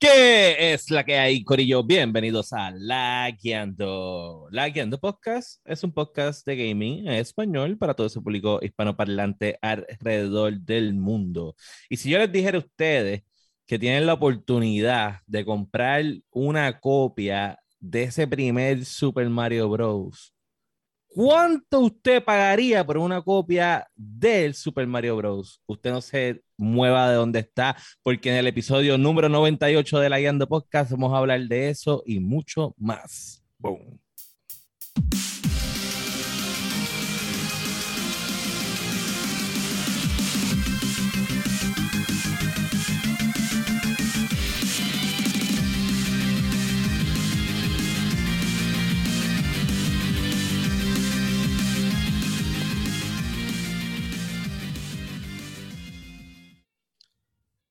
¿Qué es la que hay, Corillo? Bienvenidos a La Guiando. Podcast es un podcast de gaming en español para todo ese público hispanoparlante alrededor del mundo. Y si yo les dijera a ustedes que tienen la oportunidad de comprar una copia de ese primer Super Mario Bros. ¿Cuánto usted pagaría por una copia del Super Mario Bros? Usted no se mueva de donde está, porque en el episodio número 98 de la Guiando Podcast vamos a hablar de eso y mucho más. Boom.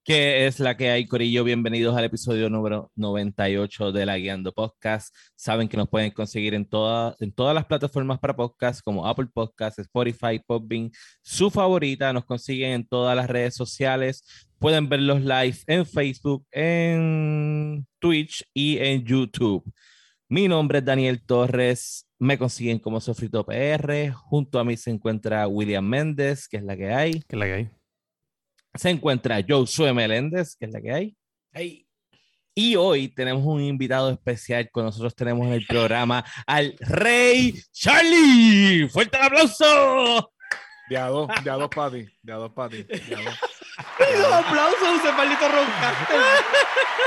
¿Qué es la que hay, Corillo? Bienvenidos al episodio número 98 de la Guiando Podcast. Saben que nos pueden conseguir en, toda, en todas las plataformas para podcast, como Apple Podcasts, Spotify, Podbean, su favorita. Nos consiguen en todas las redes sociales. Pueden ver los live en Facebook, en Twitch y en YouTube. Mi nombre es Daniel Torres. Me consiguen como Sofrito PR. Junto a mí se encuentra William Méndez, que es la que hay. ¿Qué es la que hay? Se encuentra Josué Meléndez, que es la que hay. Hey. Y hoy tenemos un invitado especial con nosotros. Tenemos en el programa al Rey Charlie. ¡Fuerte el aplauso! De a dos, de a dos para ti. De a dos para ti. De a dos. Los aplausos, ese maldito roncaste.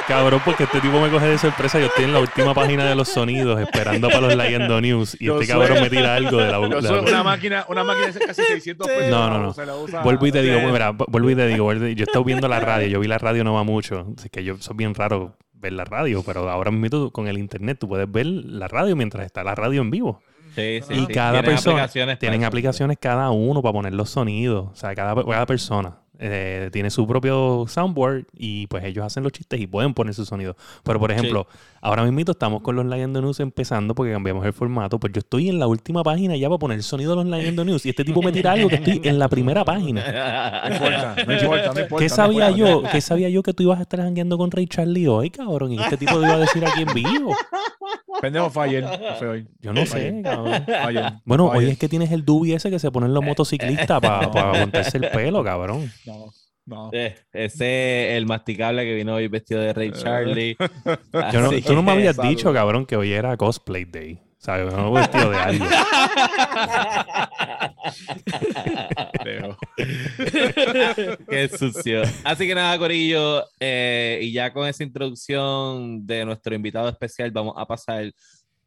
Cabrón, porque este tipo me coge de sorpresa. Yo estoy en la última página de los sonidos esperando para los Leyendo News y Yo este soy- cabrón me tira algo de la soy una máquina, una máquina de casi 600 pesos. No, no, no. Se la usa- Vuelvo y te digo, mira, vuelvo y te digo, yo he estado viendo la radio, yo vi la radio no va mucho, así que yo soy bien raro ver la radio, pero ahora mismo con el internet tú puedes ver la radio mientras está la radio en vivo. Sí, sí, y sí. cada Tienen persona aplicaciones tienen eso. aplicaciones cada uno para poner los sonidos, o sea, cada, cada persona eh, tiene su propio soundboard y pues ellos hacen los chistes y pueden poner su sonido. Pero por ejemplo, ahora mismo estamos con los Leyendo News empezando porque cambiamos el formato, pues yo estoy en la última página ya para poner el sonido de los Leyendo News y este tipo me tira algo que estoy en la primera página. No importa, no importa, no importa. ¿Qué no sabía importa. yo? ¿Qué sabía yo que tú ibas a estar jangueando con Ray Charlie hoy, cabrón? Y este tipo te iba a decir aquí en vivo. Pendejo hoy. Yo no sé, cabrón. Bueno, hoy es que tienes el dubi ese que se ponen los motociclistas para aguantarse el pelo, cabrón. No, no. Eh, Ese es el masticable que vino hoy vestido de Rey Charlie. Yo no- tú no me que- habías salud. dicho, cabrón, que hoy era cosplay day. ¿Sabes? No vestido de algo. Qué sucio. Así que nada, Corillo. eh, y ya con esa introducción de nuestro invitado especial, vamos a pasar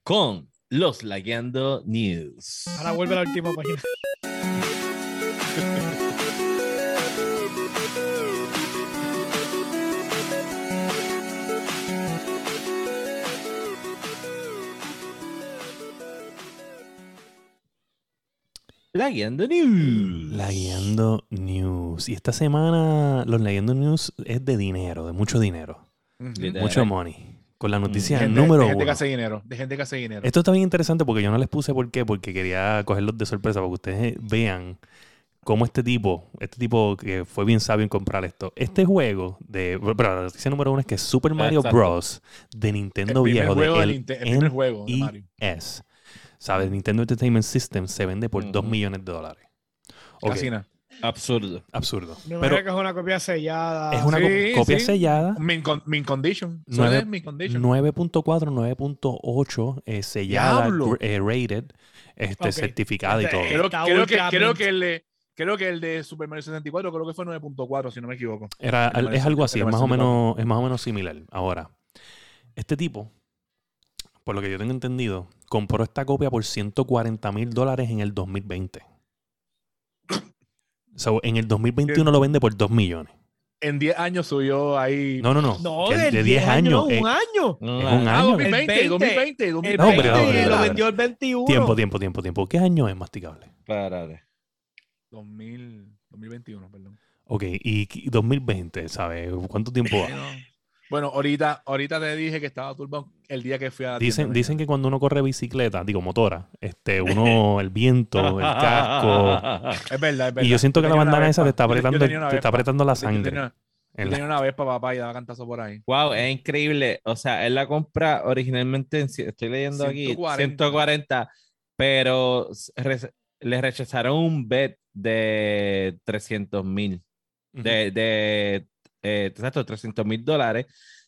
con los Lagueando News. Ahora vuelve a la última página. Lagueando News. Leyendo News. Y esta semana los Leyendo News es de dinero, de mucho dinero. Mucho money. Con la noticia Gente- número de gente que uno. hace dinero. De gente que hace dinero. Esto está bien interesante porque yo no les puse por qué, porque quería cogerlos de sorpresa, para que ustedes vean cómo este tipo, este tipo que fue bien sabio en comprar esto. Este juego de, pero la noticia número uno es que Super Mario Exacto. Bros. de Nintendo el viejo, juego de el el primer juego de Mario. ¿Sabes? Nintendo Entertainment System se vende por 2 Ujú. millones de dólares. Ok, Casi nada. Absurdo. Absurdo. Me Pero que es una copia sellada. es una Sí, co- copia sí. sellada. Min, con, min condition. Eso Nueve- es min condition. 9.4, 9.8 eh, sellada, eh, rated, este, Ok. certificada y Este, todo. Creo, que, creo, el de, creo que el de Super Mario 64 creo que fue 9.4, si no me equivoco. Era, es algo así, es más, o 64. menos, es más o menos similar. Ahora, este tipo, por lo que yo tengo entendido, compró esta copia por 140 mil dólares en el 2020. So, en el 2021 lo vende por 2 millones. En 10 años subió ahí. No, no, no. No, que de, de 10 años. eh, Un año. No, es un Ah, año. 2020, El 2020, El 2020. No, hombre, 20 hombre, lo hombre. vendió el 21. tiempo, tiempo, tiempo, tiempo. ¿Qué año es masticable? Párate. 2000, 2021, perdón. Ok, y y 2020, ¿sabes? ¿Cuánto tiempo va? Bueno, ahorita, ahorita te dije que estaba turbado el día que fui a la Dicen, tienda dicen que cuando uno corre bicicleta, digo motora, este, uno, el viento, el casco, Es verdad, es verdad. Y yo siento que la bandana esa te está Yo- yo apretando, te está apretando la Yo sangre. tenía- Yo tenía una vez para papá y daba cantazo por ahí. Wow, es increíble. O sea, él la compra originalmente, en, estoy leyendo aquí, 140. 140, pero re- le rechazaron un bet de 300 mil, de, de eh, exacto, 300 mil dólares.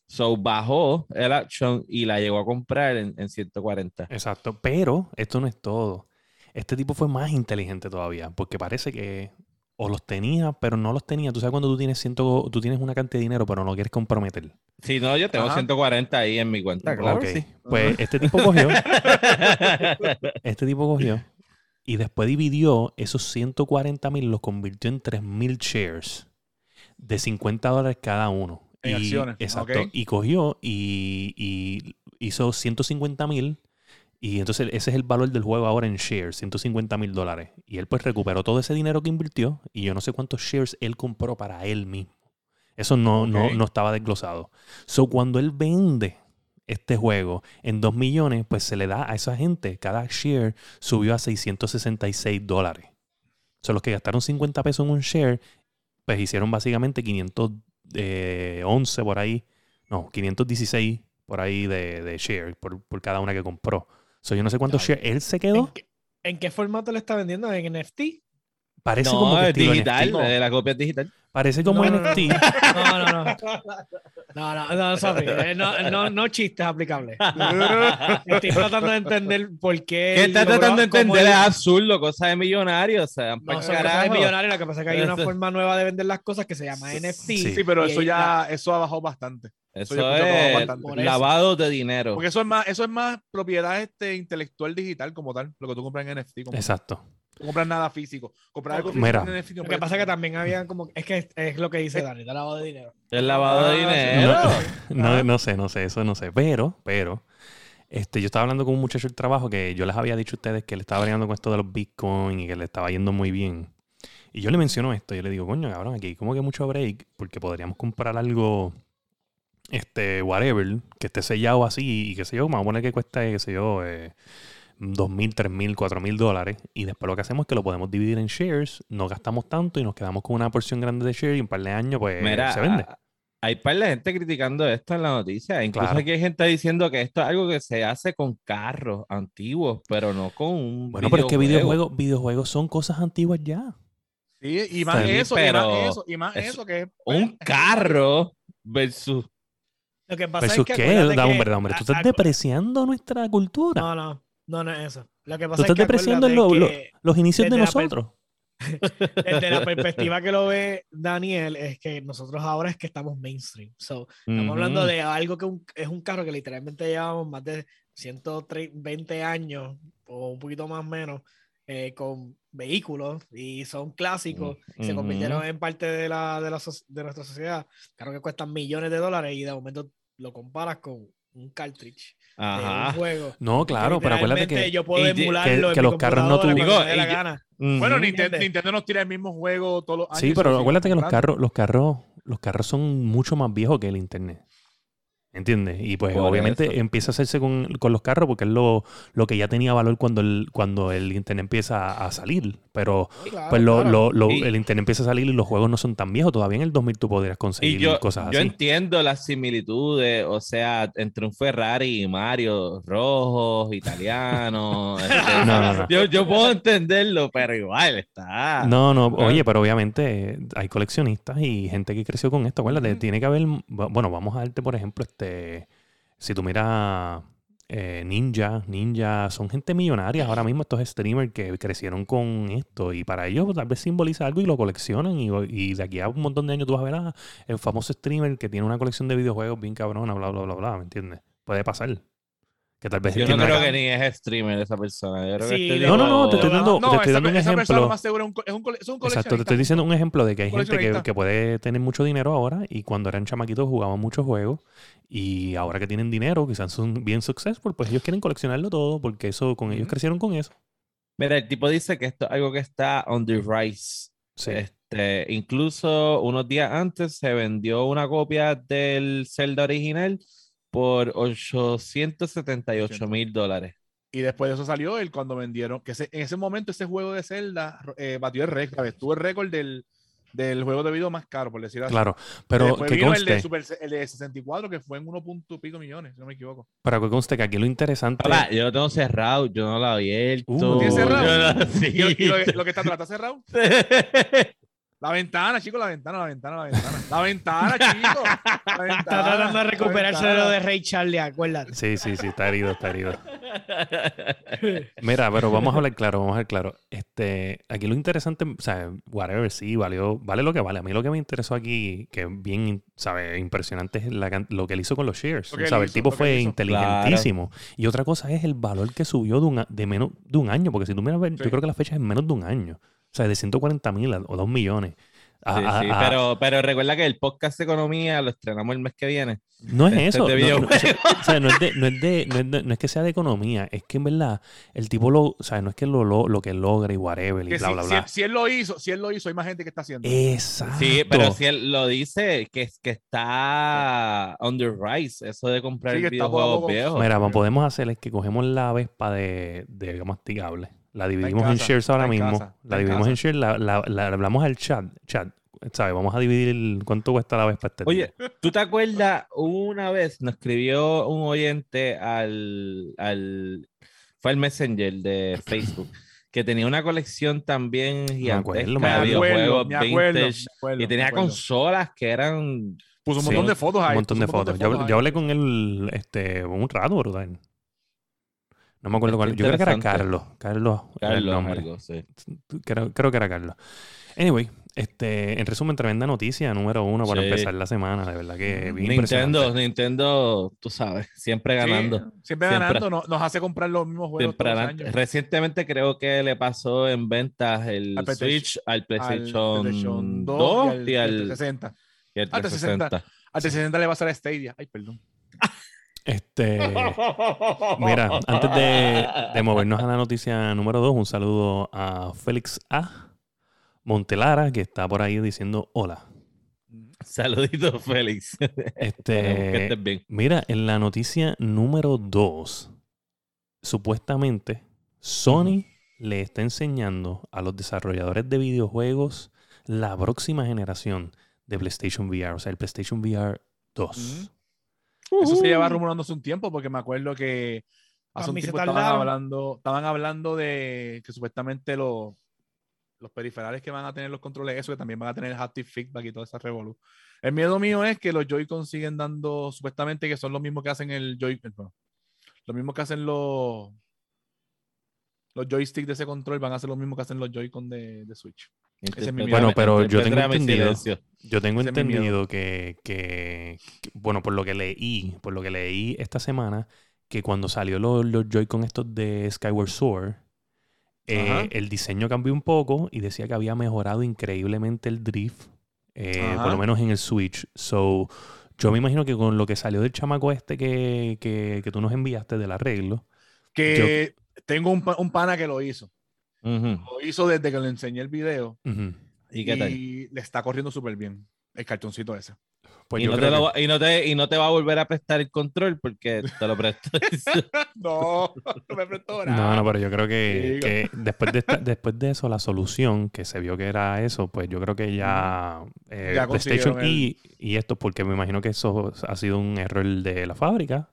So bajó el action y la llegó a comprar en, en 140. Exacto, pero esto no es todo. Este tipo fue más inteligente todavía, porque parece que o los tenía, pero no los tenía. Tú sabes cuando tú tienes ciento, tú tienes una cantidad de dinero, pero no lo quieres comprometer. Si no, yo tengo Ajá. 140 ahí en mi cuenta, claro. Sí. Pues este tipo cogió, este tipo cogió y después dividió esos 140 mil, los convirtió en 3 mil shares de 50 dólares cada uno. En y, acciones, Exacto. Y cogió y, y hizo 150 mil. Y entonces ese es el valor del juego ahora en shares, 150 mil dólares. Y él pues recuperó todo ese dinero que invirtió y yo no sé cuántos shares él compró para él mismo. Eso no, no, no estaba desglosado. So cuando él vende este juego en 2 millones, pues se le da a esa gente, cada share subió a 666 dólares. So los que gastaron 50 pesos en un share, pues hicieron básicamente 511 por ahí, no, 516 por ahí de, de share por, por cada una que compró. So yo no sé cuántos shares él se ¿En quedó. qué, en qué formato le está vendiendo? ¿En NFT? Parece como No, que es digital, NFT. eh, la copia es digital. Parece como No, no, no. NFT. No, no, no. No, no, no, sorry. Eh, No, no, no chistes aplicables. Estoy tratando de entender por qué. ¿Qué él está logró- tratando de entender? él- Es absurdo, cosa de millonarios. O sea, No son cosas de millonarios, lo que pasa es que hay una Eso- forma nueva de vender las cosas que se llama NFT. Sí. Sí, pero eso ahí la- ya, eso ha bajado bastante. Eso todo es bastante. Eso. lavado de dinero. Porque eso es más, eso es más propiedad este, intelectual digital como tal, lo que tú compras en NFT. Como tal. Exacto. No compras nada físico. Comprar algo físico Mira. Lo que pasa es que comprar. también había como. Es que es, es lo que dice Dani, está lavado de dinero. Es lavado de Ah, dinero. No, no sé, no sé, eso no sé. Pero, pero, este, yo estaba hablando con un muchacho del trabajo que yo les había dicho a ustedes que él estaba bregando con esto de los Bitcoin y que le estaba yendo muy bien. Y yo le menciono esto, yo le digo, coño, cabrón, aquí como que mucho break, porque podríamos comprar algo, este, whatever, que esté sellado así y qué sé yo, vamos a poner que cuesta, qué sé yo, eh, dos mil, tres mil, cuatro mil dólares. Y después lo que hacemos es que lo podemos dividir en shares, no gastamos tanto y nos quedamos con una porción grande de shares y un par de años, pues Mira, se vende. hay par de gente criticando esto en la noticia. Incluso Claro. aquí hay gente diciendo que esto es algo que se hace con carros antiguos, pero no con un Bueno, pero es que videojuego. videojuegos, videojuegos son cosas antiguas ya. Sí, y más Sí, eso, y más eso, y más es eso que es- Un carro versus... Lo que pasa ¿Versus es que. qué? Da, que- hombre, da, hombre. Tú estás a- depreciando nuestra cultura. No, no, no, no es eso. Lo que Tú pasa estás es que depreciando lo- que Los inicios de nosotros. desde la perspectiva que lo ve Daniel, es que nosotros ahora es que estamos mainstream. So, estamos hablando de algo que un- es un carro que literalmente llevamos más de 120 años o un poquito más menos eh, con vehículos y son clásicos. y Se convirtieron en parte de, la, de, la de nuestra sociedad. Claro que cuestan millones de dólares y de momento lo comparas con un cartridge de un Ajá. juego. No, claro, pero acuérdate que. yo puedo y de- emularlo que- en que mi los carros no computadora tu- cuando me dé Digo, la y yo- gana. Ujú. Bueno. Nintendo, Nintendo nos tira el mismo juego todos los años. Sí, pero acuérdate que los carros, los carros, los carros son mucho más viejos que el internet. ¿Entiendes? Y pues obviamente eso. empieza a hacerse con, con los carros porque es lo, lo que ya tenía valor cuando el, cuando el internet empieza a salir. Pero claro, pues lo, claro. lo- Y- el internet empieza a salir y los juegos no son tan viejos. Todavía en el 2000 tú podrías conseguir yo, cosas yo así. entiendo las similitudes, o sea, entre un Ferrari y Mario, rojos, italianos. este, No, no, no. Yo, yo puedo entenderlo, pero igual está. No, no, oye, pero obviamente hay coleccionistas y gente que creció con esto. Acuérdate, Ujú. tiene que haber, bu- bueno, vamos a darte, por ejemplo, este, si tú miras eh, Ninja, Ninja, son gente millonaria ahora mismo estos streamers que crecieron con esto y para ellos tal vez simboliza algo y lo coleccionan y, de aquí a un montón de años tú vas a ver a el famoso streamer que tiene una colección de videojuegos bien cabrona, bla, bla, bla, bla, ¿me entiendes? Puede pasar. Que tal vez Yo él no creo una- que ni es streamer esa persona. Yo creo que Sí, este de- No, no, no, te estoy dando, No, te estoy esa, dando un esa persona ejemplo. más seguro es un, es un, cole- es un Exacto, te estoy diciendo un ejemplo de que hay gente que, que puede tener mucho dinero ahora y cuando eran chamaquitos jugaban muchos juegos y ahora que tienen dinero, quizás son bien successful, pues ellos quieren coleccionarlo todo porque eso con ellos Ujú. crecieron con eso. Mira, el tipo dice que esto es algo que está on the rise. Sí. Este, incluso unos días antes se vendió una copia del Zelda original por 878 mil dólares. Y después de eso salió él cuando vendieron, que ese- en ese momento ese juego de Zelda eh, batió el récord, tuvo el récord del, del juego de video más caro, por decirlo así. Claro, pero Después que vino el de, conste, Super- el de 64, que fue en 1. pico millones, si no me equivoco. pero que conste que aquí lo interesante. Papá, yo lo tengo cerrado, yo no lo he abierto. Uh, ¿lo tienes cerrado? Yo no- sí. Y, lo- y lo, lo que está atrás está cerrado. La ventana, chicos, la ventana, la ventana, la ventana. La ventana, chicos. La ventana, Está tratando de recuperarse de lo de Ray Charlie, acuérdate. Sí, sí, sí, está herido, está herido. Mira, pero vamos a hablar claro, vamos a hablar claro. Este, aquí lo interesante, o sea, whatever, sí, valió, vale lo que vale. A mí lo que me interesó aquí, que es bien, ¿sabes? Impresionante es la lo que él hizo con los shares. ¿sabes? El hizo, tipo lo que fue inteligentísimo. Y otra cosa es el valor que subió de, un, de menos de un año, porque si tú miras, yo creo que la fecha es en menos de un año. O sea, de 140 mil o 2 millones. A- Sí, a- sí, a- pero, pero recuerda que el podcast de economía lo estrenamos el mes que viene. No es eso. no- es que sea de economía, es que en verdad el tipo lo, o sea, no es que lo, lo, lo que logra y whatever y Que bla, si, bla, si bla. él, si él lo hizo, si él lo hizo, hay más gente que está haciendo. Exacto. Sí, pero si él lo dice, que, es- que está on the rise, eso de comprar Sí, videojuegos viejos. Mira, lo que podemos hacer es que cogemos la Vespa de, de masticable, la dividimos en, casa, shares ahora en mismo, casa, la en dividimos casa. en shares, la, la- la- hablamos al chat, chat, ¿sabes? Vamos a dividir el- cuánto cuesta la Vespa este Oye. ¿tú te acuerdas? Una vez nos escribió un oyente al, al fue al Messenger de Facebook que tenía una colección también gigantesca me de videojuegos vintage me acuerdo, y tenía consolas que eran Puso un Sí. montón de fotos ahí. un montón de fotos. Yo, hablé- ahí. yo hablé con él este, un rato, brutal. No me acuerdo cuál. Yo creo que era. Carlos. Carlos. era el Carlos nombre. algo, sí. Creo, creo que era Carlos. Anyway, este, en resumen, tremenda noticia número uno para Sí. empezar la semana. De verdad que bien Nintendo, impresionante. Nintendo, tú sabes, siempre Sí, ganando. siempre Siempre- ganando. no- nos hace comprar los mismos juegos Siempre todos los años. Recientemente creo que le pasó en ventas el Al Switch al Al PlayStation, PlayStation 2 2 y al, 360. y al al 360. 360. Al 360 le va a ser a Stadia. Ay, perdón. Este, mira, antes de, de movernos a la noticia número dos, un saludo a Félix A. Montelara, que está por ahí diciendo hola. Saludito, Félix. Este, estés bien. Mira, en la noticia número 2, supuestamente Sony le está enseñando a los desarrolladores de videojuegos la próxima generación de PlayStation VR, o sea, el PlayStation VR 2. Eso se lleva rumorándose un tiempo porque me acuerdo que hace un tiempo estaban hablando, estaban hablando de que supuestamente los, los periferales que van a tener los controles, eso que también van a tener haptic feedback y toda esa revolu. El miedo mío es que los Joy-Con siguen dando, supuestamente que son los mismos que hacen el Joy, bueno, lo mismo que hacen los los joysticks de ese control van a ser lo mismo que hacen los Joy-Con de, de Switch. Ese mi. Bueno, pero yo tengo entendido-. Yo tengo Ese entendido que, que- que- bueno, por lo que leí, por lo que leí esta semana, que cuando salió los, los Joy-Con estos de Skyward Sword, eh, el diseño cambió un poco y decía que había mejorado increíblemente el drift, eh, por lo menos en el Switch. So, yo me imagino que con lo que salió del chamaco este que, que, que tú nos enviaste del arreglo, Que tengo un pana que lo hizo. Lo hizo desde que le enseñé el video ¿Y qué tal? y le está corriendo súper bien el cartoncito ese. pues y, no te lo que- y, no te, y no te va a volver a prestar el control porque te lo presto. No, no me prestó No, nada. no, pero yo creo que, después, de esta- después de eso, la solución que se vio que era eso, pues yo creo que ya, eh, Ya PlayStation consiguieron y, y esto, porque me imagino que eso ha sido un error de la fábrica.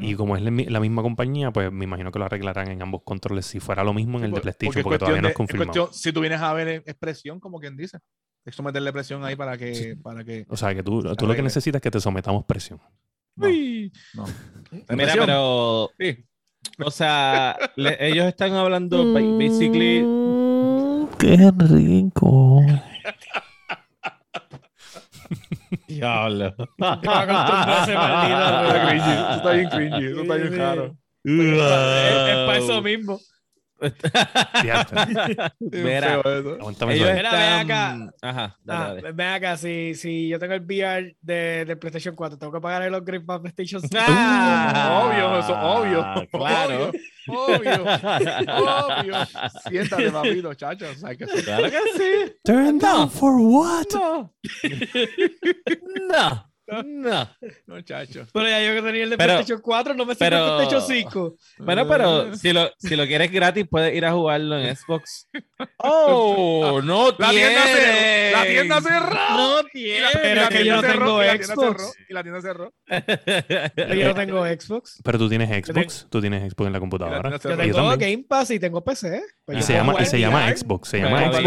Y como es la, mi- la misma compañía, pues me imagino que lo arreglarán en ambos controles si fuera lo mismo en el de PlayStation, es porque, todavía no es confirmado. cuestión- si tú vienes a ver expresión, como quien dice, es meterle presión ahí para que. Para que O sea, que tú, tú lo que necesitas es que te sometamos presión. no, Uy. no. Mira, pero, Sí. o sea, le- ellos están hablando ba- basically. ¡Qué rico! Diablo. Está bien cringy, está bien Sí, raro. Es, es para eso mismo. Mira, ven acá. Ajá, dale, Ah, dale. ven acá, si, si yo tengo el VR de, de PlayStation 4, tengo que pagar el upgrade para PlayStation 5. Ah, obvio, eso, obvio. Claro. Obvio, obvio. Siéntate, papito, chacho. o sea, que sí. Claro que sí. Turn down for what? No. No. No. Muchacho. Pero ya yo que tenía el de Pero- PlayStation 4, no me sirve el PlayStation 5. Bueno, pero si lo, si lo quieres gratis, puedes ir a jugarlo en Xbox. ¡Oh! ¡No La tienda cerró. tienen! La tienda cerró. ¡No tiene! Pero la es que yo tienda no tengo tienda Xbox. Y la tienda cerró. Pero yo no tengo Xbox. Pero tú tienes tengo- Xbox, tú tienes Xbox en la computadora. tienda Yo tengo-. Game Pass y tengo PC. Pues Y se llama, y se llama. Xbox, se Pero llama Xbox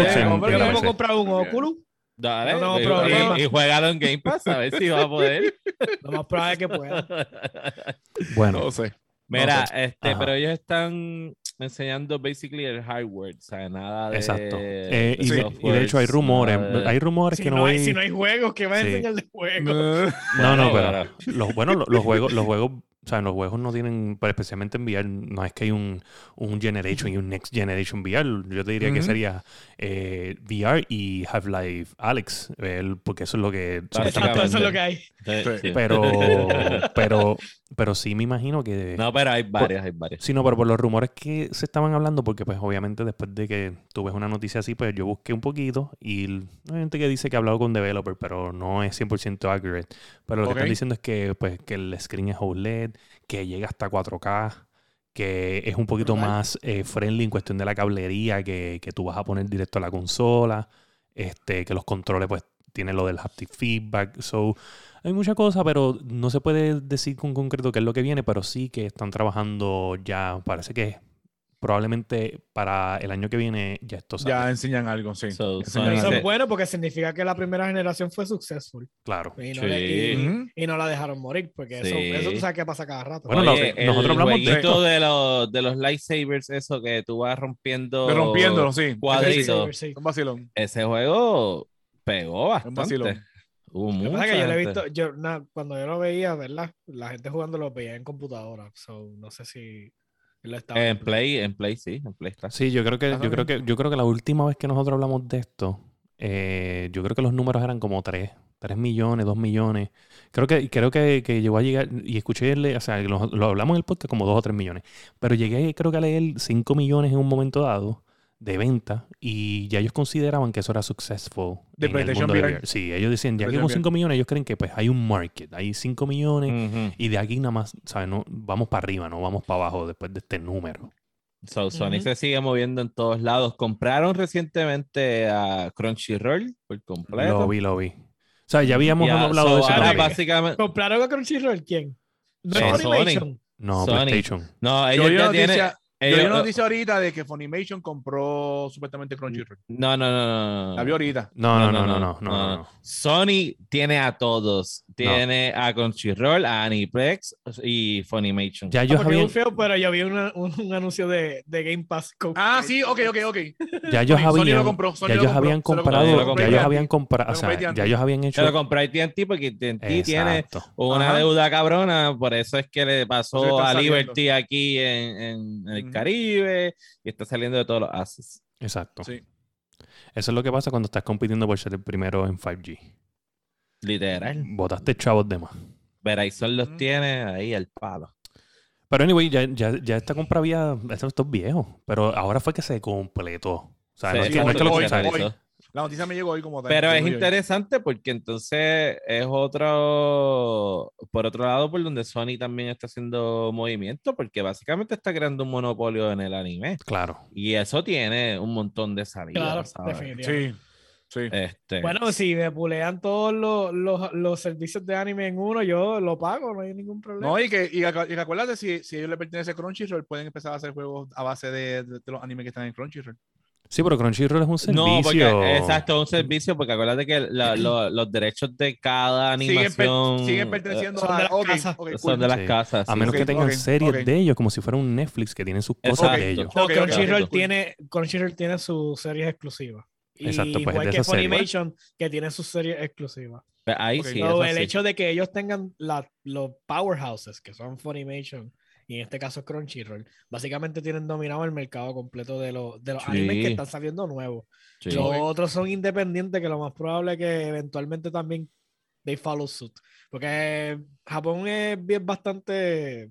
Yo bien. puedo comprar un Oculus. Dale, No tengo y- problema. y, y juégalo en Game Pass a ver si va a poder. Lo más probable es que pueda. Bueno, No sé. Mira, sé. este, Ajá. pero ellos están enseñando basically el hardware, o sea, nada de exacto. Eh, y, de de, y de hecho hay rumores, de- hay rumores Si que no, no hay, si no hay juegos, ¿qué va a Sí. enseñar de juegos? No, no, Bueno, pero los, bueno, los, los juegos, los juegos, o sea, los juegos no tienen, pero especialmente en VR, no es que hay un, un Generation y un Next Generation VR. Yo te diría que sería eh, VR y Half-Life Alex, el- porque eso es lo que. Exacto, eso es lo que hay. Sí, Sí. sí. Pero, pero, pero sí me imagino que. No, pero hay varios, hay varios. Sí, no, pero por los rumores que se estaban hablando, porque pues obviamente después de que tú ves una noticia así, pues yo busqué un poquito y hay gente que dice que ha hablado con developer, pero no es 100% accurate. Pero lo que están diciendo es que pues que el screen es OLED, que llega hasta 4K, que es un poquito más eh, friendly en cuestión de la cablería, que, que tú vas a poner directo a la consola, este, que los controles pues tienen lo del haptic feedback, so hay mucha cosa, pero no se puede decir con concreto qué es lo que viene, pero sí que están trabajando ya, parece que probablemente para el año que viene ya esto sale. Ya enseñan algo, sí. So, Enseñan Eso algo. es bueno porque significa que la primera generación fue successful. Claro. Y no, Sí. le- y- Ujú. y no la dejaron morir, porque eso, Sí. eso tú sabes que pasa cada rato. Bueno, lo- nosotros el hablamos de esto. de los, de los lightsabers, eso que tú vas rompiendo. De rompiéndolo, sí. Cuadrito. Sí. Un vacilón. Ese juego pegó Un vacilón. bastante. Hubo Lo que mucha pasa es que yo lo he visto, yo, na- cuando yo lo veía, ¿verdad? La gente jugando lo veía en computadora. So, no sé si En viendo. Play, en Play sí, en Play está. Sí, yo creo que, yo creo que, yo creo que la última vez que nosotros hablamos de esto, eh, yo creo que los números eran como 3, 3 millones, 2 millones. Creo que, creo que, que llegó a llegar, y escuché, el- o sea, lo, lo hablamos en el podcast como 2 o 3 millones. Pero llegué, creo que a leer 5 millones en un momento dado de venta y ya ellos consideraban que eso era successful. De en el PlayStation mundo de VR. VR. Sí, ellos decían, ya que con VR. 5 millones, ellos creen que pues hay un market, hay 5 millones. Y de aquí nada más, ¿sabes? No, vamos para arriba, no vamos para abajo después de este número. So, Sony Ujú. se sigue moviendo en todos lados. Compraron recientemente a Crunchyroll por completo. Lo vi, lo vi. O sea, ya habíamos hablado so, de eso ahora básicamente. ¿Compraron a Crunchyroll quién? ¿No Sony. No, Sony. PlayStation. No, Yo ellos ya tienen. Yo vi una noticia ahorita de que Funimation compró supuestamente Crunchyroll. No, no, no, no. La vi ahorita. No, no, no, no, no, no, no, no. Sony tiene a todos. Tiene a Crunchyroll, a Aniplex y Funimation. Ya Ah, ellos es habían, un feo, pero yo vi una- un, un anuncio de, de Game Pass. con- Ah, sí, ok, ok, ok. ya ellos Sony- Sony lo habían, compró, Sony ya lo ellos habían comprado, ya lo ellos habían comprado, o sea, ya ellos habían hecho. Se lo compró AT&T porque AT&T tiene una Ajá. deuda cabrona, por eso es que le pasó a saliendo. Liberty aquí en, en- el. Caribe y está saliendo de todos los assets. Exacto. Sí. Eso es lo que pasa cuando estás compitiendo por ser el primero en 5G. Literal. Botaste chavos de más. Verizon los tiene ahí al palo. Pero anyway, ya, ya, ya esta compra había. Esto, es viejo. Pero ahora fue que se completó. O sea, no es que, no es que lo hoy. La noticia me llegó hoy como tal. Pero es hoy. interesante porque entonces es otro, por otro lado, por donde Sony también está haciendo movimiento, porque básicamente está creando un monopolio en el anime. Claro. Y eso tiene un montón de salidas. Claro, ¿sabes? definitivamente. Sí, sí. Este, Bueno, si me pulean todos los, los, los servicios de anime en uno, yo lo pago, no hay ningún problema. No, y que, y, acuérdate, si, si ellos le pertenece a Crunchyroll, pueden empezar a hacer juegos a base de, de- de los animes que están en Crunchyroll. Sí, pero Crunchyroll es un servicio. no, porque exacto, un servicio, porque acuérdate que la- lo- los derechos de cada Siguen, per- animación siguen eh, perteneciendo son a de las casas. son de las Sí. casas. A menos que tengan series de ellos, como si fuera un Netflix que tienen sus cosas de ellos. Crunchyroll, tiene, Crunchyroll tiene sus series exclusivas. Exacto, pues, igual que. Funimation, que tiene sus series exclusivas. Ahí Ok. sí, So, el sí. hecho de que ellos tengan la- los powerhouses, que son Funimation, y en este caso Crunchyroll, básicamente tienen dominado el mercado completo de, los de los Sí. animes que están saliendo nuevos. Sí. Los otros son independientes, que lo más probable es que eventualmente también they follow suit. Porque Japón es bien bastante.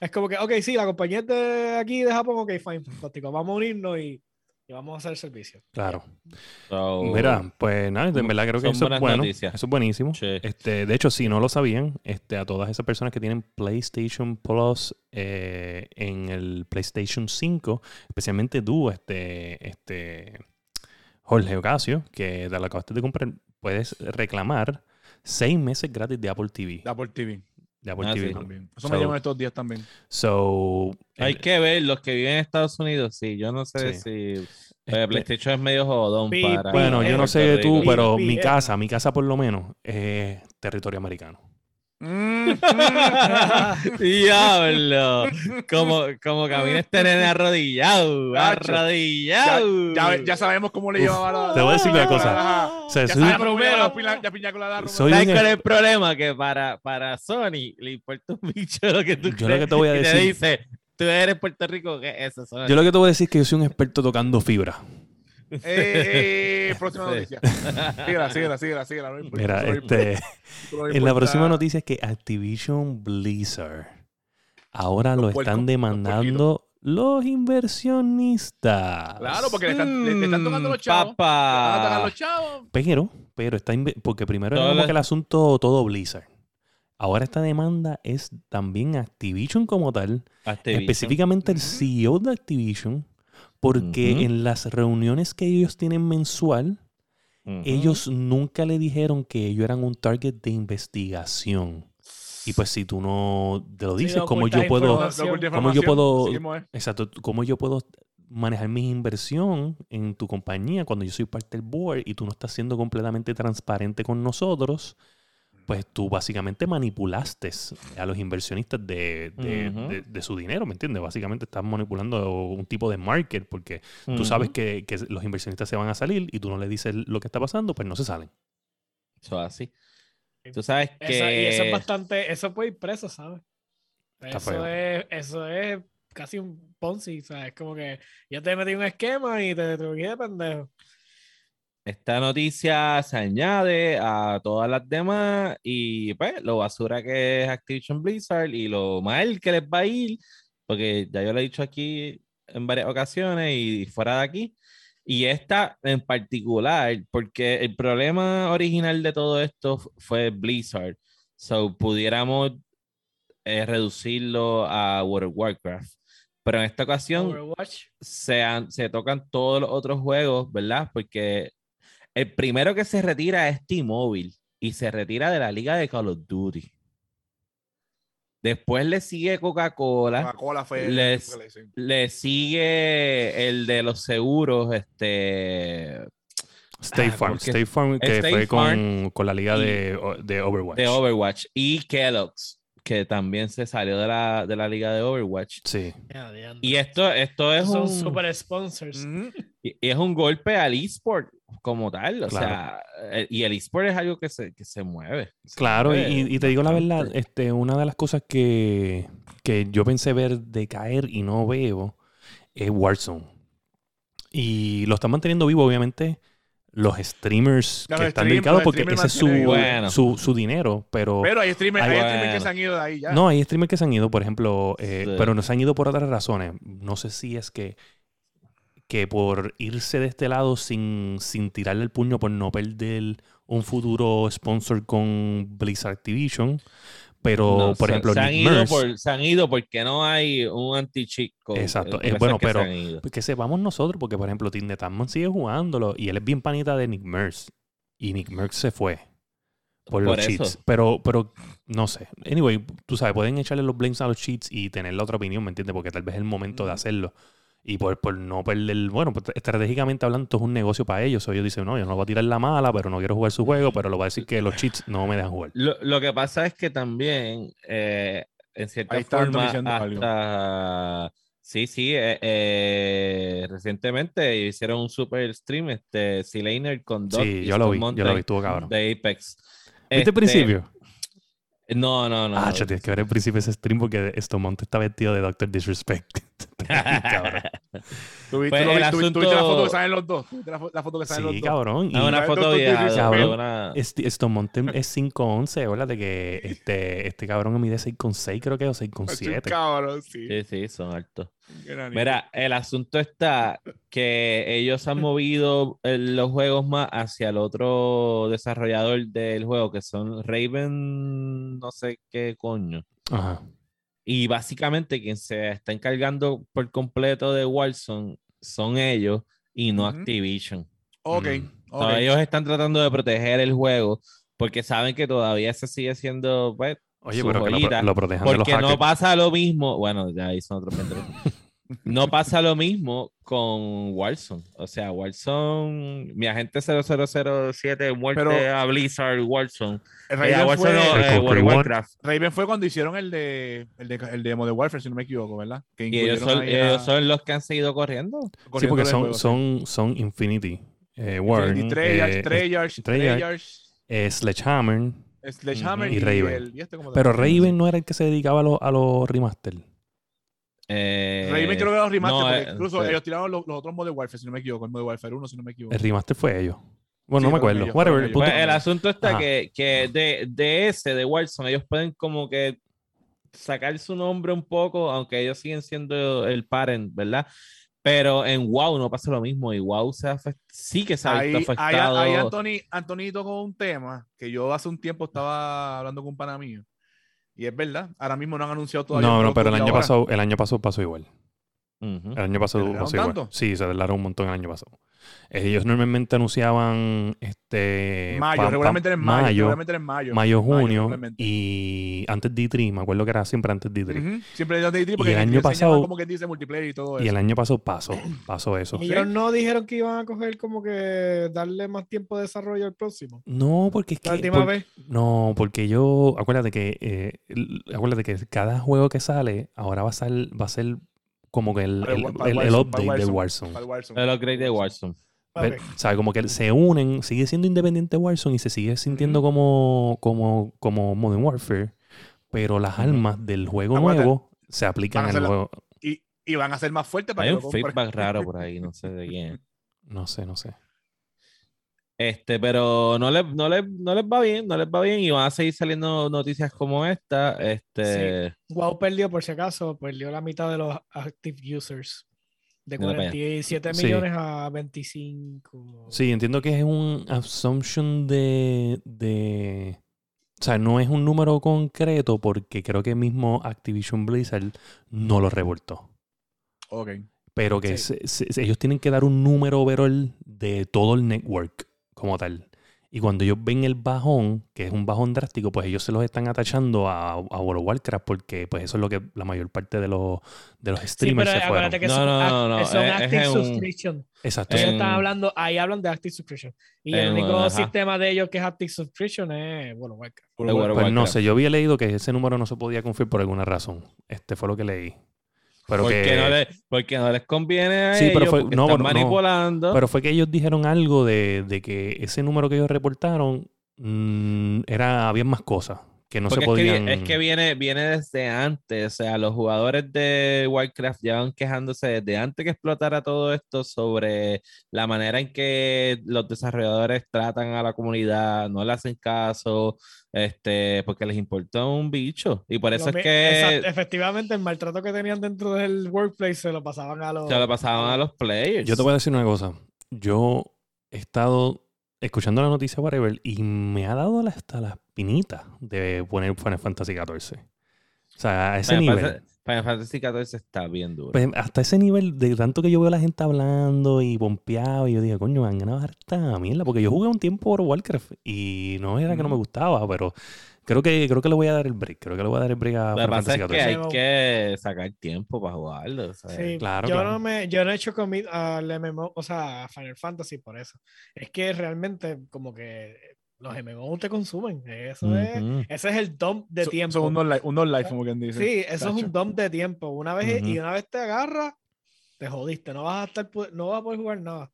Es como que, ok, sí, la compañía es de aquí de Japón, ok, fine, fantástico. Vamos a unirnos y, y vamos a hacer el servicio. Claro. So, Mira, pues nada, en verdad creo que eso es bueno. noticias. Eso es buenísimo. Sí. Este, de hecho, si no lo sabían, este, a todas esas personas que tienen PlayStation Plus eh, en el PlayStation 5, especialmente tú, este, este, Jorge Ocasio, que te lo acabaste de comprar, puedes reclamar seis meses gratis de Apple TV. Da por TV De Apple Ah, TV. sí. también. Eso So- me llegó estos días también. So, Hay eh, que ver los que viven en Estados Unidos. Sí, yo no sé Sí. si este, eh, PlayStation es medio jodón Pi- para. bueno, yo no sé tú, Rico. pero Pi- mi casa, mi casa por lo menos, es territorio americano. Mm. Diablo. Como, como camina este nene arrodillado. Ya, Arrodillado. ya, ya sabemos cómo le llevaba la. te voy a decir una cosa. Sea, Ya sabemos la la piña. Soy ¿Sabes un cuál es el problema? Que para, para Sony le importa un bicho lo que tú Yo lo crees. que te voy a y decir- dice, tú eres Puerto Rico, ¿qué es eso? Sony? yo lo que te voy a decir es que yo soy un experto tocando fibra. Eh, próxima Sí. noticia. Síguela, síguela, síguela, síguela. no importa, Mira, no importa, este, no en la próxima noticia es que Activision Blizzard ahora Los lo puercos, están demandando los inversionistas. Claro, porque le están, le, le están tocando los chavos. Le tocar Papá. los chavos. Pero, pero está porque primero era como la- que el asunto todo Blizzard. Ahora esta demanda es también Activision como tal, Activision. específicamente el CEO de Activision, porque en las reuniones que ellos tienen mensual, ellos nunca le dijeron que ellos eran un target de investigación. Y pues si tú no te lo Sí, dices, no ¿cómo yo puedo, ¿Cómo yo puedo- exacto, cómo yo puedo manejar mi inversión en tu compañía cuando yo soy parte del board y tú no estás siendo completamente transparente con nosotros? Pues tú básicamente manipulaste a los inversionistas de, de- Ujú. de- de su dinero, ¿me entiendes? Básicamente estás manipulando un tipo de market porque tú sabes que, que los inversionistas se van a salir y tú no le dices lo que está pasando, pues no se salen. Eso es así. Tú sabes que. Eso- y eso es bastante, eso puede ir preso, ¿sabes? Está Eso feo. es, eso es casi un Ponzi, ¿sabes? Es como que yo te metí un esquema y te truqué de pendejo. Esta noticia se añade a todas las demás y pues lo basura que es Activision Blizzard y lo mal que les va a ir, porque ya yo lo he dicho aquí en varias ocasiones y fuera de aquí, y esta en particular, porque el problema original de todo esto fue Blizzard, so pudiéramos eh, reducirlo a World of Warcraft, pero en esta ocasión se, se tocan todos los otros juegos, ¿verdad? Porque el primero que se retira es T-Mobile y se retira de la liga de Call of Duty. Después le sigue Coca-Cola, Coca-Cola fue. Le- le sigue el de los seguros, este, State Ah, Farm, State Farm que State fue con, Farm con la liga y- de, de Overwatch. de Overwatch, y Kellogg's, que también se salió de la, de la liga de Overwatch. Sí. Y esto, esto es Son un... super sponsors. Y y es un golpe al eSport como tal, o Claro. sea, eh, y el eSport es algo que se, que se mueve. se Claro, mueve y, y te digo la verdad, este, una de las cosas que, que yo pensé ver decaer y no veo es Warzone. Y lo están manteniendo vivo, obviamente, los streamers que están stream- dedicados porque ese es su. Bueno. su, su dinero, pero... Pero hay streamers, hay Ay, streamers que se han ido de ahí ya. No, hay streamers que se han ido, por ejemplo, eh, Sí. pero no se han ido por otras razones. No sé si es que, que por irse de este lado sin, sin tirarle el puño por no perder un futuro sponsor con Blizzard Activision. Pero, No, por se- ejemplo, se han, Nick ido Merce, por, se han ido porque no hay un anti-cheat code, Exacto, eh, eso bueno, que pero- pues que sepamos nosotros, porque, por ejemplo, Tim de Tamman sigue jugándolo y él es bien panita de Nick Merce. Y Nick Merce se fue por, los eso. cheats. Pero, pero, no sé. Anyway, tú sabes, pueden echarle los blames a los cheats y tener la otra opinión, ¿me entiendes? Porque tal vez es el momento de Ujú. hacerlo. Y por, por no perder, bueno, pues, estratégicamente hablando, esto es un negocio para ellos. O ellos dicen, no, yo no voy a tirar la mala, pero no quiero jugar su juego, pero lo va a decir que los cheats no me dejan jugar. Lo, lo que pasa es que también, eh, en cierta Ahí forma, algo. hasta... Sí, sí, eh, eh, recientemente hicieron un super stream, este, C-Laner con Doc Sí, y yo lo Stone vi, yo lo Mountain vi, estuvo cabrón. de Apex. ¿Viste el Este, principio? No, no, no. ah, yo tienes que ver el principio de ese stream porque Estomont está vestido de Doctor Disrespect. Cabrón. ¿Tú viste, Pues asunto- tuviste la foto que salen los dos? ¿Tuviste la, fo- la foto que salen Sí, los dos? cabrón. Y Es una tú- foto vieja, de una- este, Stone Mountain es 5'11, acuérdate que este, este cabrón mide 6'6 creo que o Es un 6'7. cabrón, sí. Sí, sí, son altos. Mira, el asunto está que ellos han movido los juegos más hacia el otro desarrollador del juego, que son Raven, no sé qué coño. Ajá. Y básicamente quien se está encargando por completo de Warzone son ellos y no. Activision. Ok, Mm. O sea, ok. ellos están tratando de proteger el juego porque saben que todavía se sigue siendo, pues, Oye, Su pero que lo, lo protejan de los porque no pasa lo mismo. Bueno, ya ahí son otros pendejos. No pasa lo mismo con Warzone. O sea, Warzone, mi agente 0007, muerte Pero- a Blizzard, Warzone. Eh, Raven, Warzone no, fue, eh, Recall World of One. Warcraft. Raven fue cuando hicieron el de el de, el de Modern Warfare, si no me equivoco, ¿verdad? Que Y ellos incluyeron son, ahí a- ellos son los que han seguido corriendo. Sí, porque son, juego, son, son Infinity. Eh, Warren, Infinity, Treyarch, eh, Treyarch, Treyarch, Treyarch, eh, Sledgehammer. Sledgehammer. Y y, Raven. el- y este, ¿cómo se Pero? Raven no era el que se dedicaba a los a los remaster. Eh, Raven creo que los remaster, no, porque eh, incluso sí. ellos tiraron los, los otros Modern Warfare, si no me equivoco, el Modern Warfare 1, si no me equivoco. El remaster fue ellos. Bueno, Sí, no me acuerdo. ellos, Whatever. el Pues el asunto está Ajá. que, que de, de ese, de Warzone, ellos pueden como que sacar su nombre un poco, aunque ellos siguen siendo el parent, ¿verdad? Pero en WoW no pasa lo mismo y WoW se sí que se ha Ahí, visto ahí, afectado. ahí Anthony, Anthony tocó un tema que yo hace un tiempo estaba hablando con un pana mío. Y es verdad, ahora mismo no han anunciado todavía. No, no, pero el año pasado, el año pasado pasó igual. Ujú. El año pasado ¿Se pasó igual. tanto? Sí, se adelantaron un montón el año pasado. Ellos normalmente anunciaban este Mayo, pam, pam, regularmente en mayo. mayo, regularmente era en mayo. mayo, junio y antes D3, me acuerdo que era siempre antes D3. Ujú, Siempre yo te digo porque el año pasado- como que dice multiplayer y todo Y el año pasado pasó, pasó eso. Y ellos no dijeron que iban a coger como que darle más tiempo de desarrollo al próximo. No, porque es La que última por- vez. no, porque yo acuérdate que eh, acuérdate que cada juego que sale ahora va a ser va a ser como que el, el, el- update del Warzone. El upgrade de Warzone. Ver- Ok. O sea, como que se unen, sigue siendo independiente Warzone y se sigue sintiendo como, como, como Modern Warfare, pero las armas del juego nuevo se aplican van a en el ser la- juego. Y, y van a ser más fuertes para Hay que un feedback raro por ahí, no sé de quién. No sé, no sé. Este, pero no les, no, les, no les va bien, no les va bien y van a seguir saliendo noticias como esta. Este, WoW perdió, por si acaso, perdió la mitad de los active users. De Mira para allá. 47 Sí. millones a 25. Sí, entiendo que es un assumption de, de... O sea, no es un número concreto porque creo que mismo Activision Blizzard no lo reportó. Ok. Pero que Sí. se- se- ellos tienen que dar un número overall de todo el network como tal. Y cuando ellos ven el bajón, que es un bajón drástico, pues ellos se los están atachando a, a World of Warcraft porque pues eso es lo que la mayor parte de los, de los Sí, streamers pero se fueron. acuérdate que No, son, no, act- no, no, son es- es active en un- Exacto. En- Ellos están hablando, ahí hablan de Active Subscription. Y el único ajá. sistema de ellos que es Active Subscription es, bueno, Warcraft. de World of Pues no Warcraft. sé, yo había leído que ese número no se podía confiar por alguna razón. Este fue lo que leí. Pero porque, que, no les, porque no les conviene a Sí, pero ellos, fue- porque no, están pero no. manipulando. pero fue que ellos dijeron algo de, de que ese número que ellos reportaron mm, era había más cosas que no Porque se es, que, vi- podían. es que viene, viene desde antes, o sea, los jugadores de Warcraft llevan quejándose desde antes que explotara todo esto sobre la manera en que los desarrolladores tratan a la comunidad, no le hacen caso, este, porque les importa un bicho. Y por eso Lo es que exacto, efectivamente, el maltrato que tenían dentro del workplace se lo pasaban a los. se lo pasaban a los players. Yo te voy a decir una cosa. Yo he estado escuchando la noticia whatever y me ha dado hasta la espinita de poner Final Fantasy XIV. O sea, a ese Final nivel. Fantasy- Final Fantasy XIV está bien duro. Pues hasta ese nivel, de tanto que yo veo a la gente hablando y pompeado, y yo digo, coño, me han ganado harta mierda, porque yo jugué un tiempo por Warcraft y no era que no me gustaba, pero creo que creo que le voy a dar el break, creo que le voy a dar el break a Lo que Final pasa Fantasy es que hay que sacar tiempo para jugarlo. ¿sabes? Sí, Claro, yo, claro. No me, yo no he hecho commit al MMO, o sea, a Final Fantasy por eso. Es que realmente, como que los MMO te consumen. Eso es, Ujú. ese es el dump de Son- tiempo. Son unos live, unos live, como quien dice. Sí, eso es un dump de tiempo. Una vez, Y Ujú. una vez te agarras, te jodiste. No vas a estar, no vas a poder jugar nada.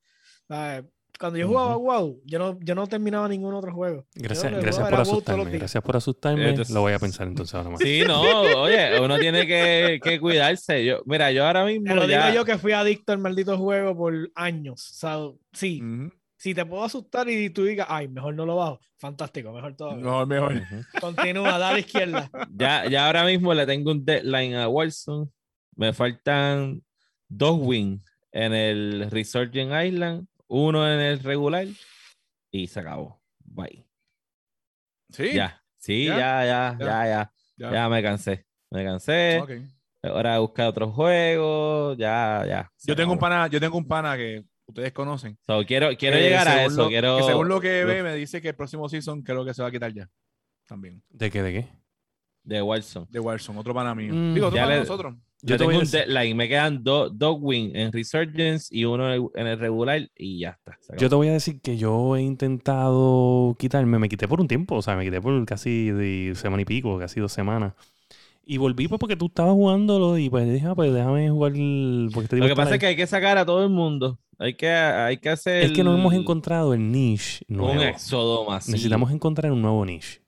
¿Sabes? Cuando yo jugaba WoW, yo no, yo no terminaba ningún otro juego. Gracias, gracias por WoW asustarme. Gracias por asustarme. Entonces- Lo voy a pensar entonces ahora más. Sí, no, oye, uno tiene que, que cuidarse. Yo, mira, yo ahora mismo Te lo ya- digo yo que fui adicto al maldito juego por años. O sea, sí, si te puedo asustar y tú digas, ay, mejor no lo bajo, fantástico, mejor todavía. Mejor, mejor. Ujú. Continúa, dale izquierda. ya, ya ahora mismo le tengo un deadline a Warzone. Me faltan dos wins en el Resurgent Island, uno en el regular y se acabó. Bye. Sí. Ya, sí, ¿Ya? ya, ya, Ya. ya, ya, Ya. ya, me cansé. Me cansé. Ok. Ahora de buscar otros juegos. Ya, ya. Yo tengo un pana, yo tengo un pana que ustedes conocen. So, quiero quiero que llegar a eso. lo- quiero, que según lo que ve, me dice que el próximo season creo que se va a quitar ya. También. ¿De qué? ¿De qué? de Warzone. De Warzone, otro pana mío. Mm, Digo, otro ya pana de le- nosotros. Yo tengo un deadline. Me quedan dos wins en Resurgence y uno en el, regular y ya está. Yo te voy a decir que yo he intentado quitarme, me quité por un tiempo, o sea, me quité por casi de semana y pico, casi dos semanas. Y volví pues porque tú estabas jugándolo y pues dije, ah, pues déjame jugar el- porque Lo que pasa ahí. es que hay que sacar a todo el mundo. Hay que, hay que hacer. Es que no hemos encontrado el niche nuevo. un éxodo masivo. Necesitamos encontrar un nuevo niche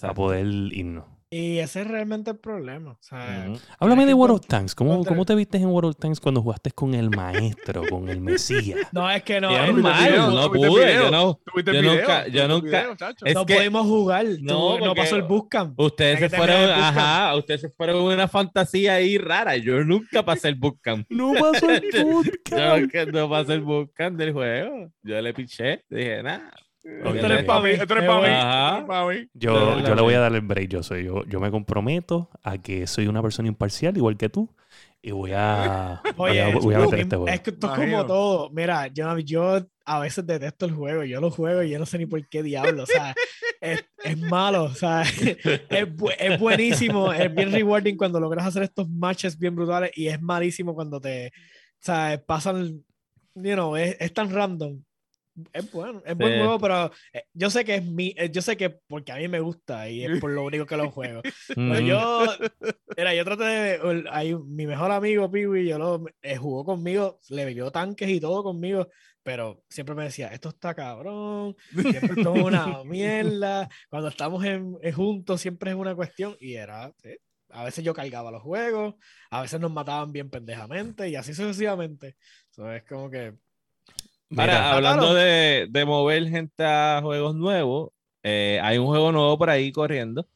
para poder irnos. Y ese es realmente el problema. O sea. Háblame de World of Tanks. ¿Cómo, ¿Cómo te viste en World of Tanks cuando jugaste con el maestro, con el Mesías? no, es que no, es ¿tuviste mal, video? no ¿Tuviste pude. Yo no, ¿Tuviste Yo nunca- yo ¿Tuviste el nunca- video, chacho? Es no que- pudimos jugar. No, No, no pasó el bootcamp. Ustedes se fueron, ajá, ustedes se fueron una fantasía ahí rara. Yo nunca pasé el bootcamp. No pasó el bootcamp. no pasé el bootcamp del juego. Yo le piché, dije, nada. Esto no es para mí, esto no es para mí. Yo, yo le voy a dar el break. Yo soy yo. Yo me comprometo a que soy una persona imparcial, igual que tú. Y voy a, voy Oye, a, voy a es meter que- este juego. es que esto es como todo. Mira, yo, yo a veces detesto el juego. Yo lo juego y yo no sé ni por qué diablo. O sea, es, es malo. O sea, es, bu- es buenísimo. Es bien rewarding cuando logras hacer estos matches bien brutales. Y es malísimo cuando te. O sea, pasan. You know, es, es tan random. Es bueno, es buen Sí. juego, pero eh, yo sé que es mi, eh, yo sé que porque a mí me gusta y es por lo único que lo juego. Pero yo, mira, yo traté de, hay mi mejor amigo Piwi, yo lo eh, jugó conmigo, le bebió tanques y todo conmigo, pero siempre me decía, esto está cabrón, siempre es una mierda, cuando estamos en, en juntos siempre es una cuestión y era, sí, a veces yo cargaba los juegos, a veces nos mataban bien pendejamente y así sucesivamente. So, es como que, Mira, hablando de, de mover gente a juegos nuevos, eh, hay un juego nuevo por ahí corriendo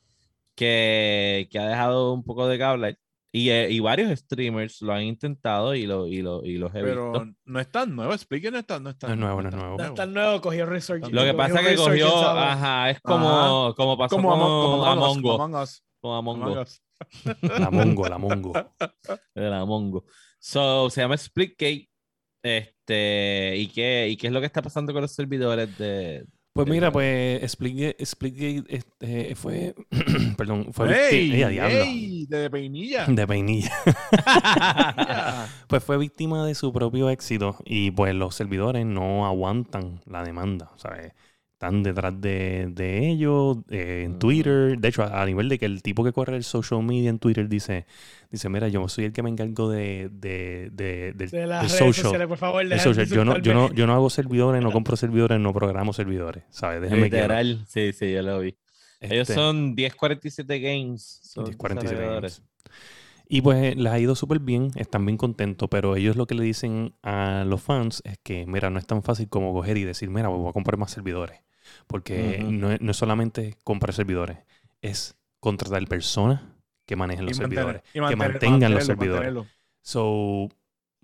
que, que ha dejado un poco de que hablar. Y, eh, y varios streamers lo han intentado y, lo, y, lo, y los he Pero visto. no es tan nuevo. Expliquen, no es tan, no es tan No es nuevo, no es nuevo. no es tan nuevo, cogió Resurgence. Lo que pasa es que cogió, ajá, es como, como pasó Como con Among, como Among Us, Among Us, como Among Us, Among. La mongo, la mongo. el Among Us. So, se llama Splitgate. Este, ¿y qué, ¿Y qué es lo que está pasando con los servidores de, Pues mira, pues Splitgate, Splitgate este, fue, perdón, fue ¡Ey! víctima, ¡Ey, a diablo! ¡Ey! De peinilla. de peinilla. Pues fue víctima de su propio éxito y pues los servidores no aguantan la demanda, ¿sabes? Están detrás de, de ellos, eh, en Ujú. Twitter. De hecho, a, a nivel de que el tipo que corre el social media en Twitter dice, dice mira, yo soy el que me encargo de, de, de, del- de las del redes social. sociales, por favor, de social. Yo, no, yo, no, yo no hago servidores, no compro servidores, no programo servidores, ¿sabes? Déjenme quieto. Literal, sí, sí, yo lo vi. Ellos Este, son 1047 Games. Son 1047 desarrolladores. Games. Y pues les ha ido súper bien, están bien contentos, pero ellos lo que le dicen a los fans es que, mira, no es tan fácil como coger y decir, mira, voy a comprar más servidores. Porque no, es, no es solamente comprar servidores, es contratar personas que manejen los mantener- servidores, y que mantener- mantengan los servidores. mantenerlo. So,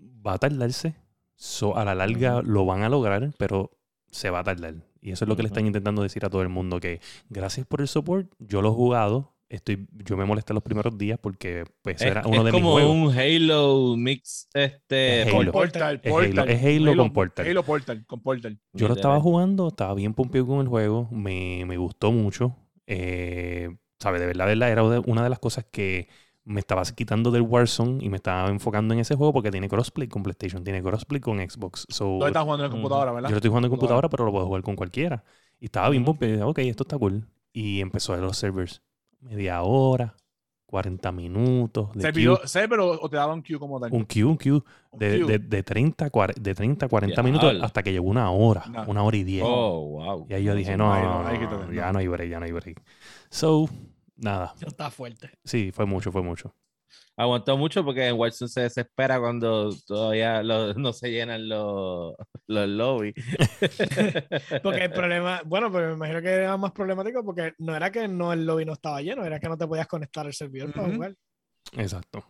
va a tardarse. So, a la larga lo van a lograr, pero se va a tardar. Y eso es lo que le Ujú. están intentando decir a todo el mundo, que gracias por el support, yo lo he jugado, estoy, yo me molesté los primeros días porque pues, Es, era uno es de mis como juegos. un Halo mix este Es con- Halo. Portal, Es Portal. Halo, es Halo con Portal. Halo Portal, con Portal. Yo lo estaba jugando, estaba bien pompeado con el juego, me, me gustó mucho. Eh, ¿Sabe? De verdad, de verdad, era una de las cosas que me estaba quitando del Warzone y me estaba enfocando en ese juego porque tiene crossplay con PlayStation, tiene crossplay con Xbox. So, ¿Dónde estás jugando en la computadora, verdad? yo lo estoy jugando en Computadora. pero lo puedo jugar con cualquiera. Y estaba bien dije, ok, esto está cool. Y empezó a ver los servers. Media hora, 40 minutos. De Se queue. pidió, sé, pero o te daba un queue como tal. un queue, un queue Un de, queue. de, de 30, 40, de 30, 40 minutos Diablo. hasta que llegó una hora, No. una hora y diez. Oh, wow. Y ahí yo dije, no, no no, no no, ya no. no hay break, ya no hay break. So, nada. Eso está fuerte. Sí, fue mucho, fue mucho. Aguantó mucho porque en Watson se desespera cuando todavía lo- no se llenan los, los lobbies. Porque el problema, bueno, pero me imagino que era más problemático porque no era que no el lobby no estaba lleno, era que no te podías conectar al servidor para Ujú. jugar. Exacto.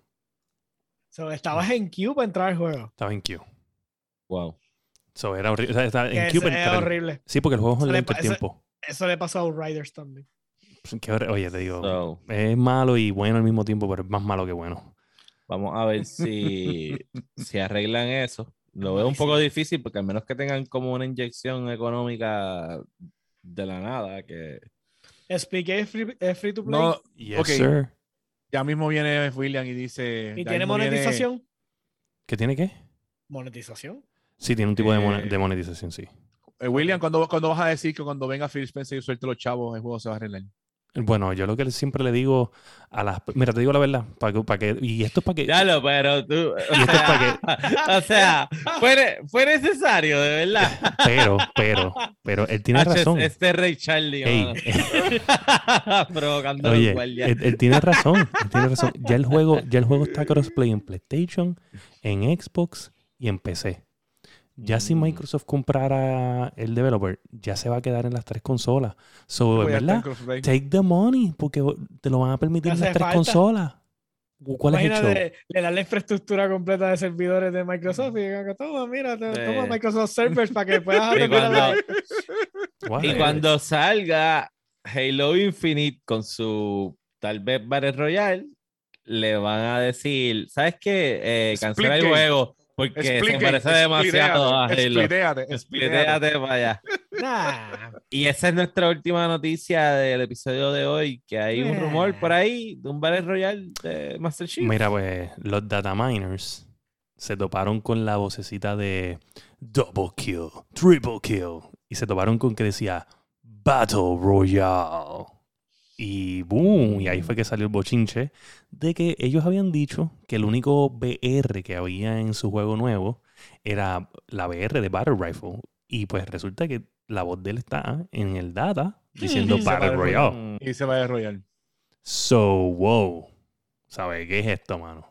So, estabas en queue para entrar al juego. Estaba en queue. wow. So, era horrible. O sea, en queue para entrar. horrible. Sí, porque el juego es Eso le online todo el pa- eso- tiempo. Eso le pasó a Outriders también. Qué horri- Oye, te digo, So, es malo y bueno al mismo tiempo, pero es más malo que bueno. vamos a ver si, si arreglan eso. Lo veo un poco difícil porque al menos que tengan como una inyección económica de la nada, que SPK es free, es free to play. No, Yes, Ok. sir. ya mismo viene William y dice. ¿Y tiene viene- monetización? ¿Qué tiene qué? ¿Monetización? Sí, tiene un tipo de, mon- Eh, de monetización, sí. Eh, William, ¿cuándo, cuándo vas a decir que cuando venga Phil Spencer y suelte los chavos, el juego se va a arreglar? Bueno, yo lo que siempre le digo a las... Mira, te digo la verdad, para que, para que, y esto es para que... ya lo, pero tú. O Y esto es para sea, o sea, fue, fue necesario, de verdad. Pero, pero, pero él tiene es- razón. Este Rey Charlie, Ey, mano. provocando Oye, él, él tiene razón, él tiene razón. Ya el juego, ya el juego está crossplay en PlayStation, en Xbox y en PC. Ya si Mm. Microsoft comprara el developer, ya se va a quedar en las tres consolas. So, verdad, take the money, porque te lo van a permitir en las tres falta. consolas. ¿Cuál es el le dan la infraestructura completa de servidores de Microsoft y digan, toma, mira, te- Eh. toma Microsoft Servers para que puedas Y cuando, y cuando salga Halo Infinite con su tal vez Battle Royale, le van a decir, ¿sabes qué? Eh, cancela el juego porque se Split parece demasiado a Halo. Splitéate para allá. Nah, Y esa es nuestra última noticia del episodio de hoy, que hay un rumor por ahí de un Battle Royale de Master Chief. Mira, pues los data miners se toparon con la vocecita de double kill, triple kill. Y se toparon con que decía Battle Royale. Y boom, y ahí fue que salió el bochinche de que ellos habían dicho que el único VR que había en su juego nuevo era la VR de Battle Rifle. Y pues resulta que la voz de él está en el data diciendo Battle Royale. Mm, Y se va a desarrollar. So, wow. ¿Sabes qué es esto, mano?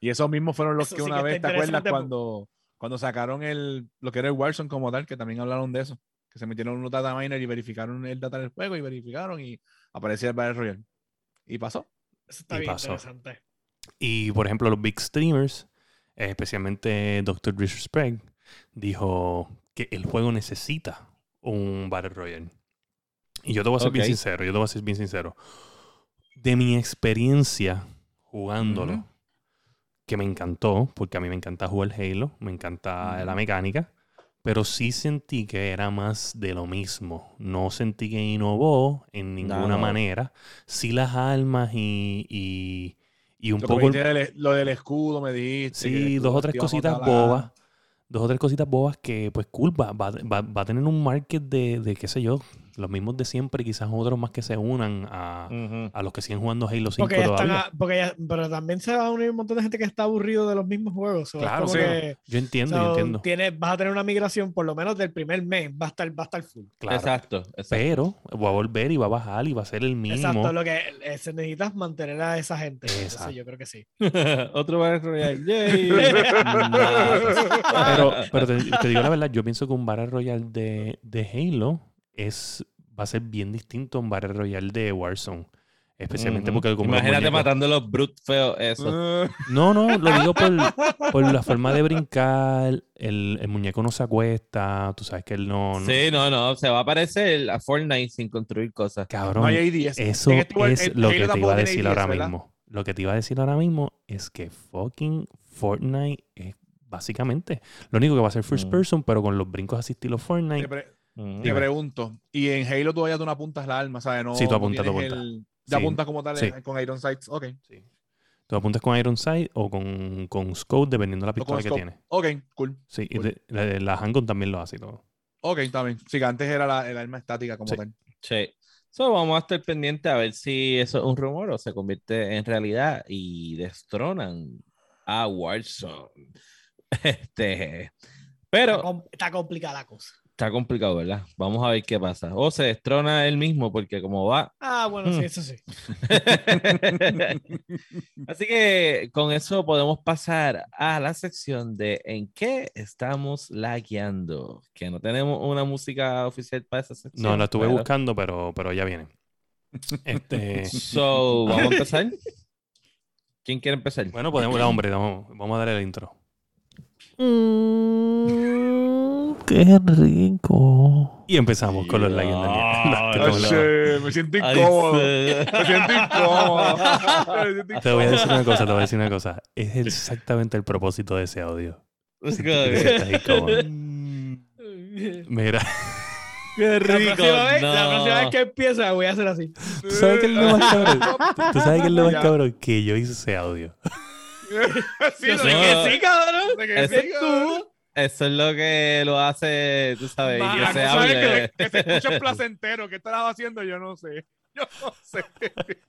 Y esos mismos fueron los Eso que sí una que vez, ¿te acuerdas cuando, cuando sacaron el, lo que era el Warzone como tal? Que también hablaron de eso. Que se metieron unos data miners y verificaron el data del juego y verificaron y aparecía el Battle Royale. Y pasó. eso está Y bien pasó. interesante. Y por ejemplo, los big streamers, eh, especialmente Dr. Disrespect, dijo que el juego necesita un Battle Royale. Y yo te voy a ser bien sincero, yo te voy a ser bien sincero. De mi experiencia jugándolo, que me encantó, porque a mí me encanta jugar Halo, me encanta la mecánica, pero sí sentí que era más de lo mismo. No sentí que innovó en ninguna no. manera. Sí las armas y, y, y un Lo, poco... el- lo del escudo, me dijiste. Sí, dos o tres cositas bobas. Dos o tres cositas bobas que, pues, cool, va, va, va- va a tener un market de, de, qué sé yo, los mismos de siempre, quizás otros más que se unan a, a los que siguen jugando Halo 5 Porque ya están todavía. a- porque ya- pero también se va a unir un montón de gente que está aburrido de los mismos juegos. Claro, sí. que, Yo entiendo, yo entiendo. tienes- vas a tener una migración por lo menos del primer mes, va a estar, va a estar full. Claro. Exacto, exacto. Pero va a volver y va a bajar y va a ser el mínimo. Exacto, lo que eh, se necesitas mantener a esa gente. Exacto. yo creo que sí. Otro Battle Royale. Yay. Pero, pero te, te digo la verdad, yo pienso que un Battle Royale de, de Halo es, va a ser bien distinto a un Battle Royale de Warzone. Especialmente Ujú. porque como los Imagínate matando los brute feos, eso. No, no, lo digo por, por la forma de brincar. El, el muñeco no se acuesta. Tú sabes que él no. no- Sí, no, no, se va a parecer a Fortnite sin construir cosas. Cabrón, no hay ADS. eso es en lo que te iba a decir ahora ¿verdad? mismo. Lo que te iba a decir ahora mismo es que fucking Fortnite es básicamente lo único que va a ser first Mm. person, pero con los brincos así estilo Te, Fortnite. Te pregunto, y en Halo todavía tú no apuntas la arma, ¿sabes? No, Sí, tú no apuntas, tú apuntas. el- Ya Sí. apuntas como tal Sí. eh, con Iron Sights. Ok. Sí. Tú apuntas con Iron Sight o con, con Scope, dependiendo de la pistola que tienes. Ok, cool. Sí, y Cool. de- la, la handgun también lo hace y todo. Ok, bien. Sí, que antes era la, el arma estática como Sí. tal. Sí. So, vamos a estar pendientes a ver si eso es un rumor o se convierte en realidad y destronan a Warzone. Este, pero está complicada la cosa. Está complicado, ¿verdad? Vamos a ver qué pasa. O se destrona él mismo porque como va. Ah, bueno, sí, Mm. eso sí. Así que con eso podemos pasar a la sección de en qué estamos lagueando. Que no tenemos una música oficial para esa sección. No, la estuve pero- buscando, pero, pero ya viene. Este, So, vamos a empezar. ¿Quién quiere empezar? bueno, podemos, hombre, vamos, vamos a darle el intro. Qué rico. Y empezamos con los Ah, Daniel. Me siento incómodo. Me siento incómodo. Me siento Te voy a decir una cosa, te voy a decir una cosa. Es exactamente el propósito de ese audio. Mira, Qué La rico. próxima, vez, la no. próxima vez que empieza voy a hacer así. ¿tú sabes qué es lo más cabrón? ¿Tú sabes qué es lo más cabrón? Que yo hice ese audio. Sí, no, sé no. que sí, cabrón. de que Ese sí, cabrón. Eso es lo que lo hace, tú sabes, Ma, que se que, hable. le- que se escucha placentero. ¿Qué estarás haciendo? Yo no sé. Yo no sé.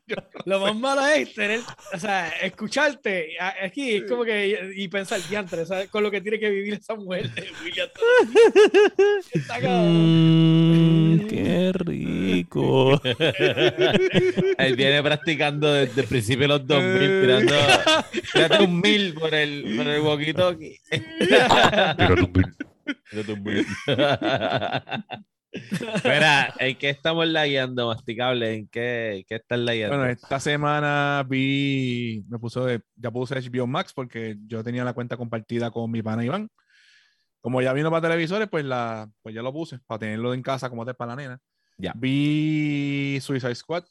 Yo Lo más malo es tener, o sea, escucharte aquí es como que y pensar diantre, ¿sabes? Con lo que tiene que vivir esa mujer de William. Está. Mm, qué rico. Él viene practicando desde el principio de los 2000, tirando, tirando un mil por el, por el walkie-talkie. Tírate un mil. Espera, ¿en qué estamos lagueando, masticable? ¿En qué, qué estás lagueando? Bueno, esta semana vi, me puso de, ya puse HBO Max porque yo tenía la cuenta compartida con mi pana Iván. Como ya vino para televisores, pues, la, pues ya lo puse para tenerlo en casa como te para la nena. Ya. Vi Suicide Squad.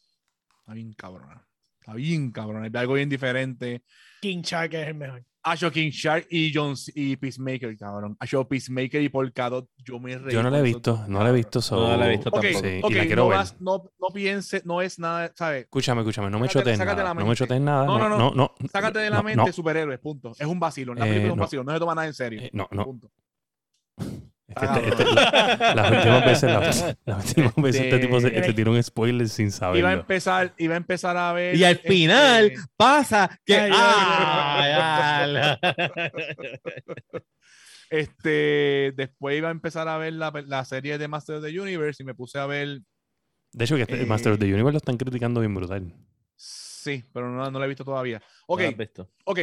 Está bien cabrona. Está bien cabrona. Vi algo bien diferente. King Shark es el mejor. Asho King Shark y John y Peacemaker, cabrón. Asho Peacemaker y Polkadot. Yo me reí. Yo no la he visto, no la he visto. so- No la he visto Ok, tampoco. Sí, ok, y la quiero no, ver. vas- no, no piense, no es nada, ¿sabes? Escúchame, escúchame, no me sácate nada. la No me mente. chotees nada. No, No, no, no, no. Sácate de la no, mente no, superhéroes, punto. Es un vacilo. La Eh, película es un no. vacilo. No se toma nada en serio. eh, no, no. Punto. Que este- este- la- las últimas veces, las, las últimas veces este tipo se, te tira un spoiler sin Iba a empezar, iba a empezar a ver. Y al este, final pasa que. Ay, ¡Ah! Este, después iba a empezar a ver la, la serie de Master of the Universe y me puse a ver. De hecho, que este, eh, Master of the Universe lo están criticando bien brutal. Sí, pero no, no la he visto todavía. Ok, ¿No visto? ok.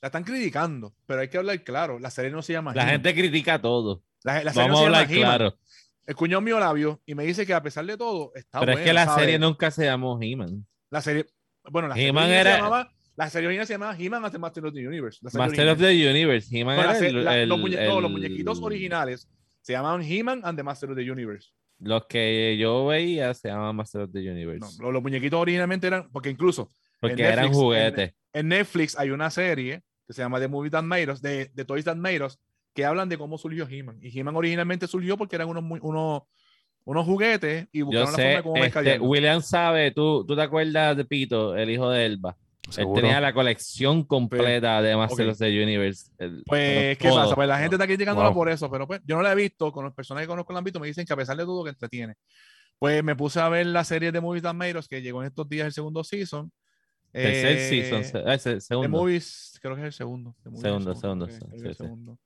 La están criticando, pero hay que hablar claro. La serie no se llama La gente critica todo. La, la serie Vamos a hablar claro. El cuñado mío la vio y me dice que a pesar de todo está Pero es que la ¿sabes? serie nunca se llamó He-Man. La serie. Bueno, la serie era- se llamaba. La serie original se llamaba He-Man as the Master of the Universe. Master of the Universe. He-Man era el- la- el- los, muñe- no, los el- muñequitos originales se llamaban He-Man and the Master of the Universe. Los que yo veía se llamaban Master of the No, Universe. los, los muñequitos originalmente eran, porque incluso porque en eran Netflix, juguetes. en Netflix hay una serie que se llama The Movie That Made Us, de, de Toys That Made Us, que hablan de cómo surgió He-Man. Y He-Man originalmente surgió porque eran unos, unos, unos juguetes y buscaron la forma de cómo este. William sabe, ¿tú, tú te acuerdas de Pito, el hijo de Elba. Seguro. Él tenía la colección completa de Master ok. of the Universe. El- Pues, ¿qué todo, pasa? Pues la gente está criticándola Wow. por eso, pero pues yo no la he visto, con las personas que conozco la han visto, me dicen que a pesar de todo que entretiene. Pues me puse a ver la serie de Movies That Made Us, que llegó en estos días el segundo season. Tercer Eh, season, se- ah, ese- The segundo. Movies, creo que es el segundo. Segundo, segundo, creo que- sí, creo que es el sí. segundo.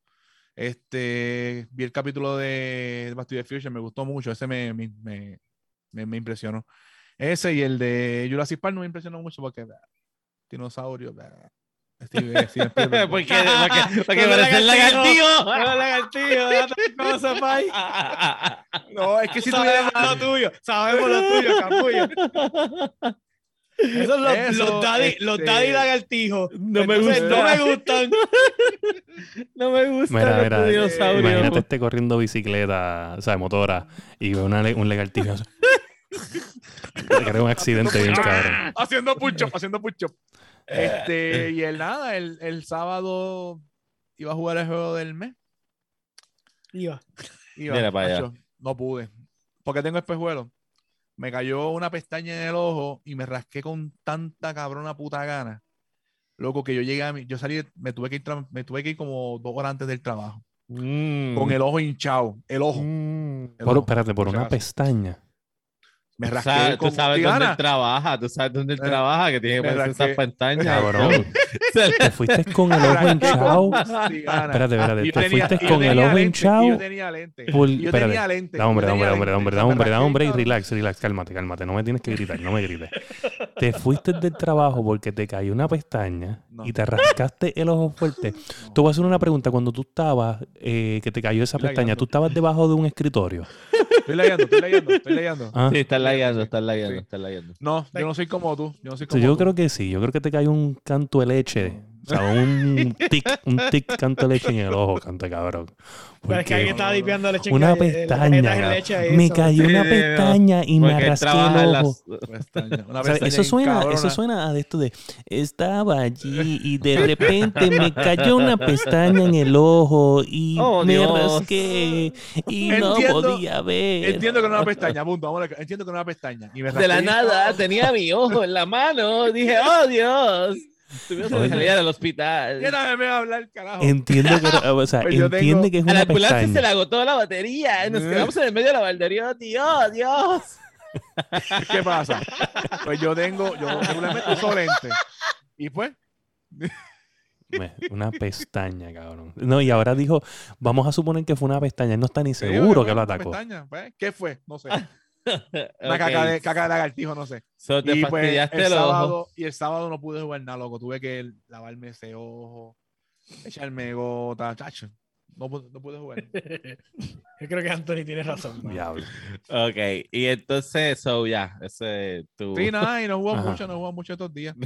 Este, vi el capítulo de Back to the Future, me gustó mucho, ese me, me, me, impresionó. Ese y el de Jurassic Park no me impresionó mucho porque dinosaurio, bah, Steve- Steven Spielberg, ¿Por qué? Porque, porque parece lagartijo. No, lagartijo. No, es que si tuviera Sabemos lo tuyo, sabemos lo tuyo, capullo. Esos son los, Eso, los daddy, los este, daddy lagartijos. No me Entonces, gusta. No me gustan. No me gusta Mira, los mira, dinosaurios. Imagínate este corriendo bicicleta, o sea, motora, y ve una un lagartijo. Un accidente bien cabrón. haciendo pucho, haciendo pucho. Este, y el nada, el, el sábado iba a jugar el juego del mes. Iba. Iba, Mira para allá. No pude. Porque tengo espejuelos. Me cayó una pestaña en el ojo y me rasqué con tanta cabrona puta gana. Loco, que yo llegué a mi, yo salí, me tuve que ir, me tuve que ir como dos horas antes del trabajo. Mm. Con el ojo hinchado. El ojo. Mm. el Por, ojo, espérate, por una pestaña. Me Tú rasqué sabes, tú con sabes dónde él trabaja, tú sabes dónde él Me- trabaja, que tiene que ponerse esas pantallas. Cabrón. Te fuiste con el ojo hinchado. Espérate, espérate. Te fuiste con el ojo hinchado. Yo tenía lente. yo espérate. tenía lente. Da hombre, da hombre, da hombre, da hombre, O da sea, hombre, da rasqué, hombre y relax, relax, cálmate, cálmate. No me tienes que gritar, no me grites. Te fuiste del trabajo porque te cayó una pestaña No. y te rascaste el ojo fuerte. Te voy a hacer una pregunta. Cuando tú estabas, eh, que te cayó esa Estoy pestaña. ¿tú estabas debajo de un escritorio? Estoy leyendo, estoy leyendo, estoy leyendo. ¿Ah? Sí, estás layando, estás Sí. estás layando. No, yo no soy como tú. Yo no soy Sí, como yo tú. creo que sí, yo creo que te cayó un canto de leche. O sea, un tic, un tic canto de leche en el ojo, canto cabrón. Pero es que alguien estaba limpiando leche una pestaña, leche ahí, me cayó una Sí, pestaña y me rasqué el ojo. las... Pestaña, una O sea, pestaña eso suena, cabrona. eso suena a de esto de estaba allí y de repente me cayó una pestaña en el ojo y Oh, me Dios. rasqué y no podía ver. Entiendo que no es una pestaña, punto. Vamos a- Entiendo que no es una pestaña. Y me De la nada tenía mi ojo en la mano. Dije, oh Dios. Tuvimos que salir al hospital. ¿Qué tal me va a hablar, carajo? Entiendo que, o sea, Pues entiende tengo- que es A la una ambulancia se le agotó la batería. Nos Eh. quedamos en el medio de la baldería. Dios, Dios. ¿Qué pasa? Pues yo tengo, yo regularmente uso lente. Y pues, Una pestaña, cabrón. No, y ahora dijo, vamos a suponer que fue una pestaña. Él no está ni seguro que lo una atacó. pestaña, pues, ¿Qué fue? No sé. Una caca, de, caca de lagartijo, no sé. So, te Y pues el ojo. sábado, y el sábado no pude jugar nada, loco. Tuve que lavarme ese ojo, echarme gota, chacho. No, no pude jugar. Yo creo que Anthony tiene razón. man. Diablo. Ok, y entonces, so, ya, ese tu. Sí, nada, y no jugó Ajá. mucho, no jugó mucho estos días.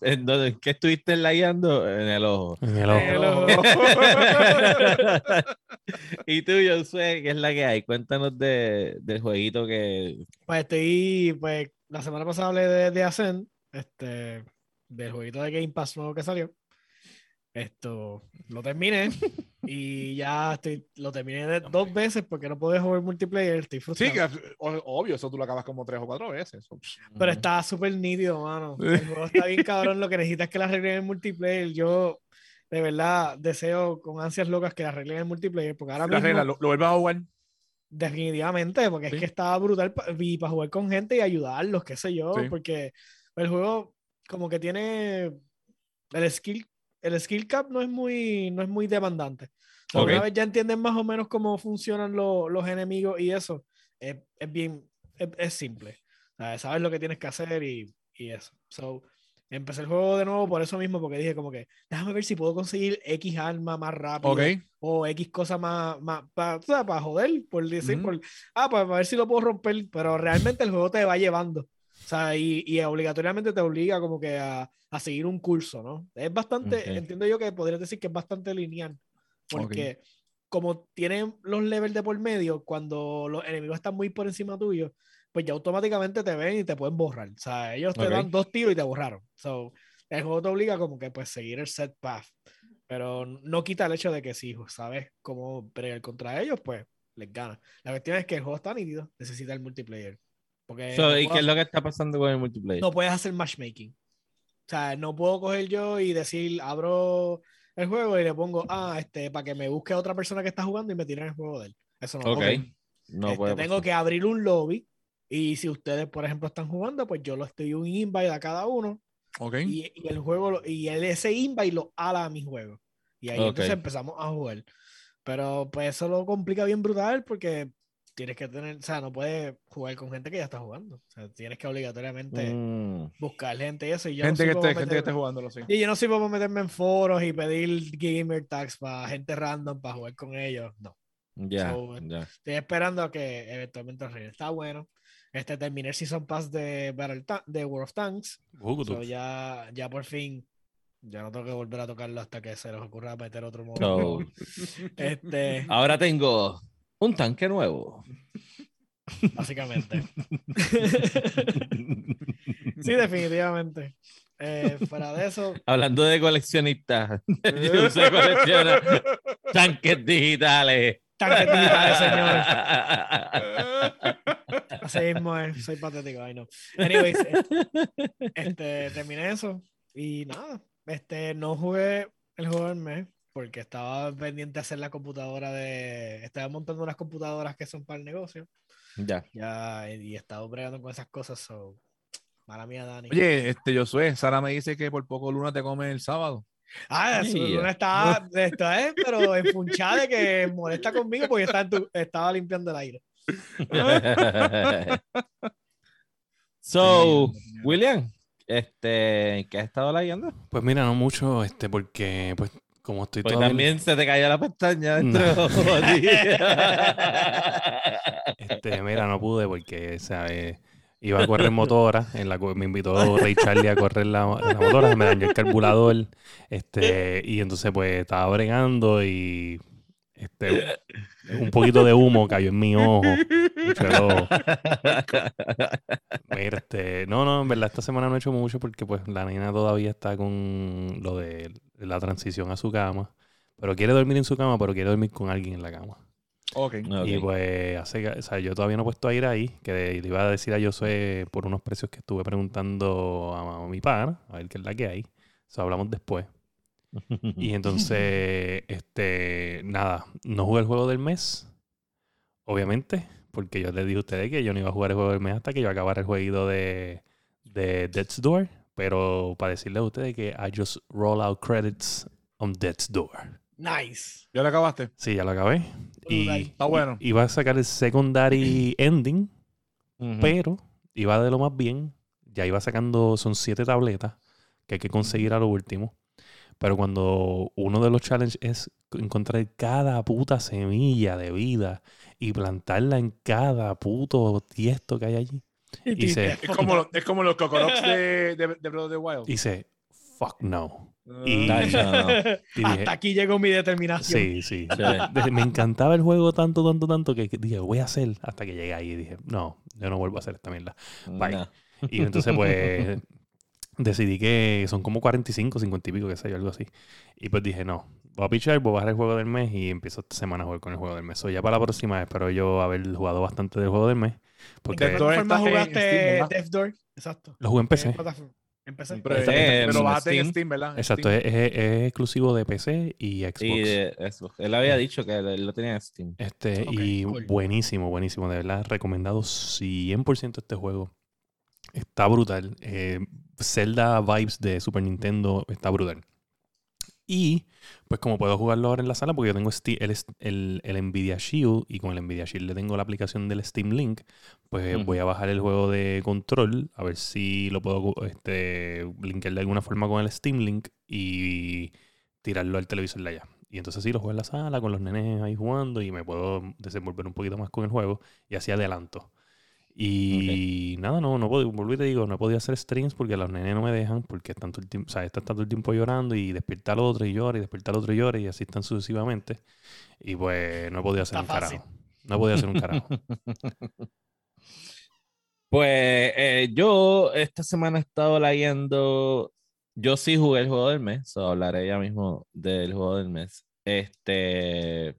¿En dónde- en ¿Qué estuviste layando? En el ojo. En el ojo. El ojo. y tú, Josué, ¿qué es la que hay? Cuéntanos de, del jueguito que. Pues estoy, pues, la semana pasada hablé de, de Ascent, este, del jueguito de Game Pass nuevo que salió. Esto, lo terminé y ya estoy, lo terminé de- dos veces porque no puedo jugar multiplayer, estoy Sí, frustrado. que o- obvio, eso tú lo acabas como tres o cuatro veces. Pero está súper nítido, mano. El juego está bien cabrón, lo que necesitas es que la arreglen en multiplayer. Yo, de verdad, deseo con ansias locas que la arreglen en multiplayer, porque ahora La mismo... regla, lo, lo vuelves a jugar. Definitivamente, porque Sí. es que estaba brutal pa- para jugar con gente y ayudarlos, qué sé yo, Sí. porque el juego como que tiene el skill, el skill cap no es muy, no es muy demandante. O sea, Ok. Una vez ya entienden más o menos cómo funcionan lo- los enemigos y eso, es, es bien, es, es simple. O sea, sabes lo que tienes que hacer y, y eso. So, empecé el juego de nuevo por eso mismo, porque dije como que, déjame ver si puedo conseguir X arma más rápido Ok. o X cosa más, más para, para joder, por decir, Ujú. por, ah, para ver si lo puedo romper, pero realmente el juego te va llevando. O sea, y, y obligatoriamente te obliga como que a, a seguir un curso, ¿no? Es bastante, Ok. entiendo yo que podrías decir que es bastante lineal, porque como tienen los levels de por medio, cuando los enemigos están muy por encima tuyo, pues ya automáticamente te ven y te pueden borrar. O sea, ellos te Ok. dan dos tiros y te borraron. So, el juego te obliga como que pues seguir el set path. Pero no quita el hecho de que si sabes cómo pelear contra ellos, pues les gana. La cuestión es que el juego está nítido, necesita el multiplayer. Porque So, no, ¿Y qué es hacer- lo que está pasando con el multiplayer? no puedes hacer matchmaking. O sea, no puedo coger yo y decir, abro el juego y le pongo, ah, este, para que me busque a otra persona que está jugando y me tiren el juego de él. Eso no lo ok. puedo. No Este, puede tengo pasar. que abrir un lobby y si ustedes, por ejemplo, están jugando, pues yo lo estoy un invite a cada uno Ok. y, y el juego y el, ese invite lo ala a mi juego. Y ahí Ok. entonces empezamos a jugar. Pero pues eso lo complica bien brutal porque tienes que tener, o sea, no puedes jugar con gente que ya está jugando. O sea, tienes que obligatoriamente Mm. buscar gente y eso. Y yo Gente, no que soy esté, para gente que esté meterme- jugándolo, sí. y yo no soy para meterme en foros y pedir gamer tags para gente random para jugar con ellos. No. Ya, So, ya. Estoy esperando a que eventualmente arregle. Está bueno. Este terminé el Season Pass de, Battle Ta- de World of Tanks. Uh, So, ya, ya por fin. Ya no tengo que volver a tocarlo hasta que se les ocurra meter otro modo. So, Este, ahora tengo un tanque nuevo. básicamente. sí, definitivamente. Eh, fuera de eso, Hablando de coleccionistas, yo se colecciona tanques digitales. tanques digitales, señores. Así mismo es, soy patético, ay no. Anyways, eh, este, terminé eso y nada, este, no jugué el juego del mes porque estaba pendiente de hacer la computadora de, estaba montando unas computadoras que son para el negocio Ya. Ya, y he estado bregando con esas cosas. So. Mala mía, Dani. Oye, este, Josué, Sara me dice que por poco Luna te come el sábado. ah, Yeah. luna está, está eh, pero enfunchada de que molesta conmigo porque está en tu- estaba limpiando el aire. so, William, este, ¿qué has estado leyendo? Pues mira, no mucho, este, porque pues como estoy todavía- también se te cayó la pestaña dentro No. Este, mira, no pude porque, ¿sabes? Iba a correr motora, en la, me invitó Ray Charlie a correr la, la motora, se me dañó el carburador, este, y entonces pues estaba bregando y este, un poquito de humo cayó en mi ojo. Mira, este, no, no, en verdad esta semana no he hecho mucho porque pues la nena todavía está con lo de la transición a su cama, pero quiere dormir en su cama, pero quiere dormir con alguien en la cama. Ok. Ok. Y pues, hace, que- o sea, yo todavía no he puesto a ir ahí, que le iba a decir a Josué por unos precios que estuve preguntando a, mi par, a ver qué es la que hay. Eso hablamos después. Y entonces, este, nada, no jugué el juego del mes, obviamente, porque yo les dije a ustedes que yo no iba a jugar el juego del mes hasta que yo acabara el jueguito de, de Death's Door. Pero para decirles a ustedes que I just roll out credits on Death's Door. Nice. ¿Ya lo acabaste? Sí, ya lo acabé. Y. Está bueno. i- iba a sacar el secondary ending, pero iba de lo más bien. Ya iba sacando, son siete tabletas que hay que conseguir a lo último. Pero cuando uno de los challenges es encontrar cada puta semilla de vida y plantarla en cada puto tiesto que hay allí. Y se, Es como, es como los cocorox de, de, de Breath of the Wild. y se, fuck no. Ah. y- Tacho, no. Y dije, Hasta aquí llegó mi determinación. sí, sí. Me encantaba el juego tanto, tanto, tanto que dije, voy a hacer hasta que llegué ahí y dije, no, yo no vuelvo a hacer esta mierda. Bye. No. Y entonces, pues, decidí que son como 45, 50 y pico, que sé yo, algo así. Y pues dije, no, voy a pichar, voy a bajar el juego del mes y empiezo esta semana a jugar con el juego del mes. So, ya para la próxima espero yo haber jugado bastante del juego del mes. ¿En Porque qué Death Door plataforma está en jugaste. Death Door? Exacto. lo jugué en ¿En qué PC. Empecé. Pero, Está eh, pero bájate en Steam. ¿verdad? Exacto, Steam. es, es- es exclusivo de PC y Xbox. Y de Xbox. Él había dicho que él lo tenía en Steam. Este, y cool. buenísimo, buenísimo. De verdad, recomendado 100% este juego. Está brutal. Eh, Zelda Vibes de Super Nintendo está brutal. Y, pues como puedo jugarlo ahora en la sala, porque yo tengo el, el, el Nvidia Shield y con el Nvidia Shield le tengo la aplicación del Steam Link, pues Ujú. voy a bajar el juego de control, a ver si lo puedo este, linkar de alguna forma con el Steam Link y tirarlo al televisor de allá. Y entonces sí, lo juego en la sala con los nenes ahí jugando y me puedo desenvolver un poquito más con el juego y así adelanto. Y nada, no, no puedo, volví y te digo, no he podido hacer streams porque los nenes no me dejan, porque están todo el tiempo, o sea, están todo el tiempo llorando y despierta al otro y llora y despierta al otro y llora y así están sucesivamente. Y pues no he podido hacer Está un fácil. carajo. No he podido hacer un carajo. Pues eh, yo esta semana he estado leyendo. Yo sí jugué el juego del mes, so hablaré ya mismo del juego del mes. Este.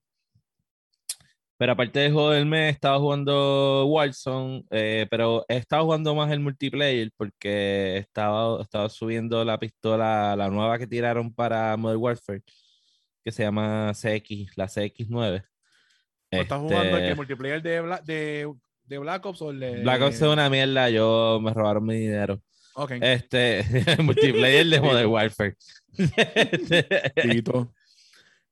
Pero aparte del mes, estaba jugando Warzone, eh, pero he estado jugando más el multiplayer porque estaba, estaba subiendo la pistola, la nueva que tiraron para Modern Warfare, que se llama CX, la CX9. ¿O ¿Estás jugando el Este, que multiplayer de, Bla- de, de Black Ops o el de. Black Ops es una mierda, yo me robaron mi dinero. Ok. Este, multiplayer de Modern Warfare. Este, Tito.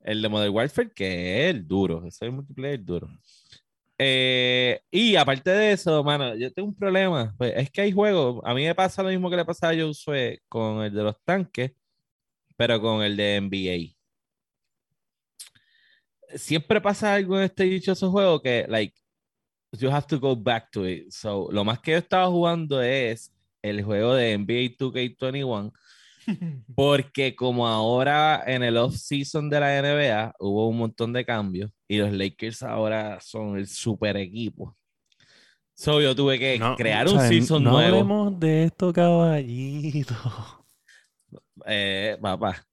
El de Modern Warfare, que es el duro, ese multiplayer duro. Eh, y aparte de eso, mano, yo tengo un problema. Pues es que hay juegos, a mí me pasa lo mismo que le pasaba a Josué con el de los tanques, pero con el de NBA. Siempre pasa algo en este dichoso juego que, like, you have to go back to it. So, lo más que yo estaba jugando es el juego de NBA 2K21 porque como ahora en el off-season de la NBA hubo un montón de cambios y los Lakers ahora son el super equipo. So yo tuve que No, crear o un sea, season no nuevo. hablemos de esto, caballito. Eh, papá.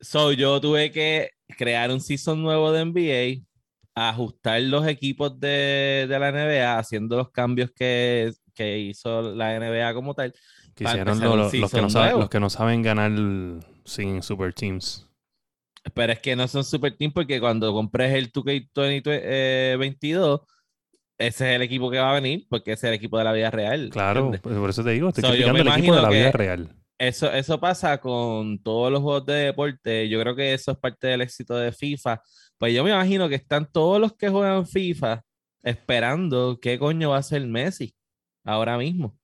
So yo tuve que crear un season nuevo de NBA, ajustar los equipos de, de la NBA, haciendo los cambios que, que hizo la NBA como tal. Que hicieron lo- lo- los, que no saben, los que no saben ganar sin Super Teams. Pero es que no son super team porque cuando compres el 2K22, ese es el equipo que va a venir, porque ese es el equipo de la vida real. Claro, ¿entiendes? pues por eso te digo, estoy So, criticando el equipo de la vida real. Eso, eso pasa con todos los juegos de deporte. Yo creo que eso es parte del éxito de FIFA. Pues yo me imagino que están todos los que juegan FIFA esperando qué coño va a hacer Messi ahora mismo.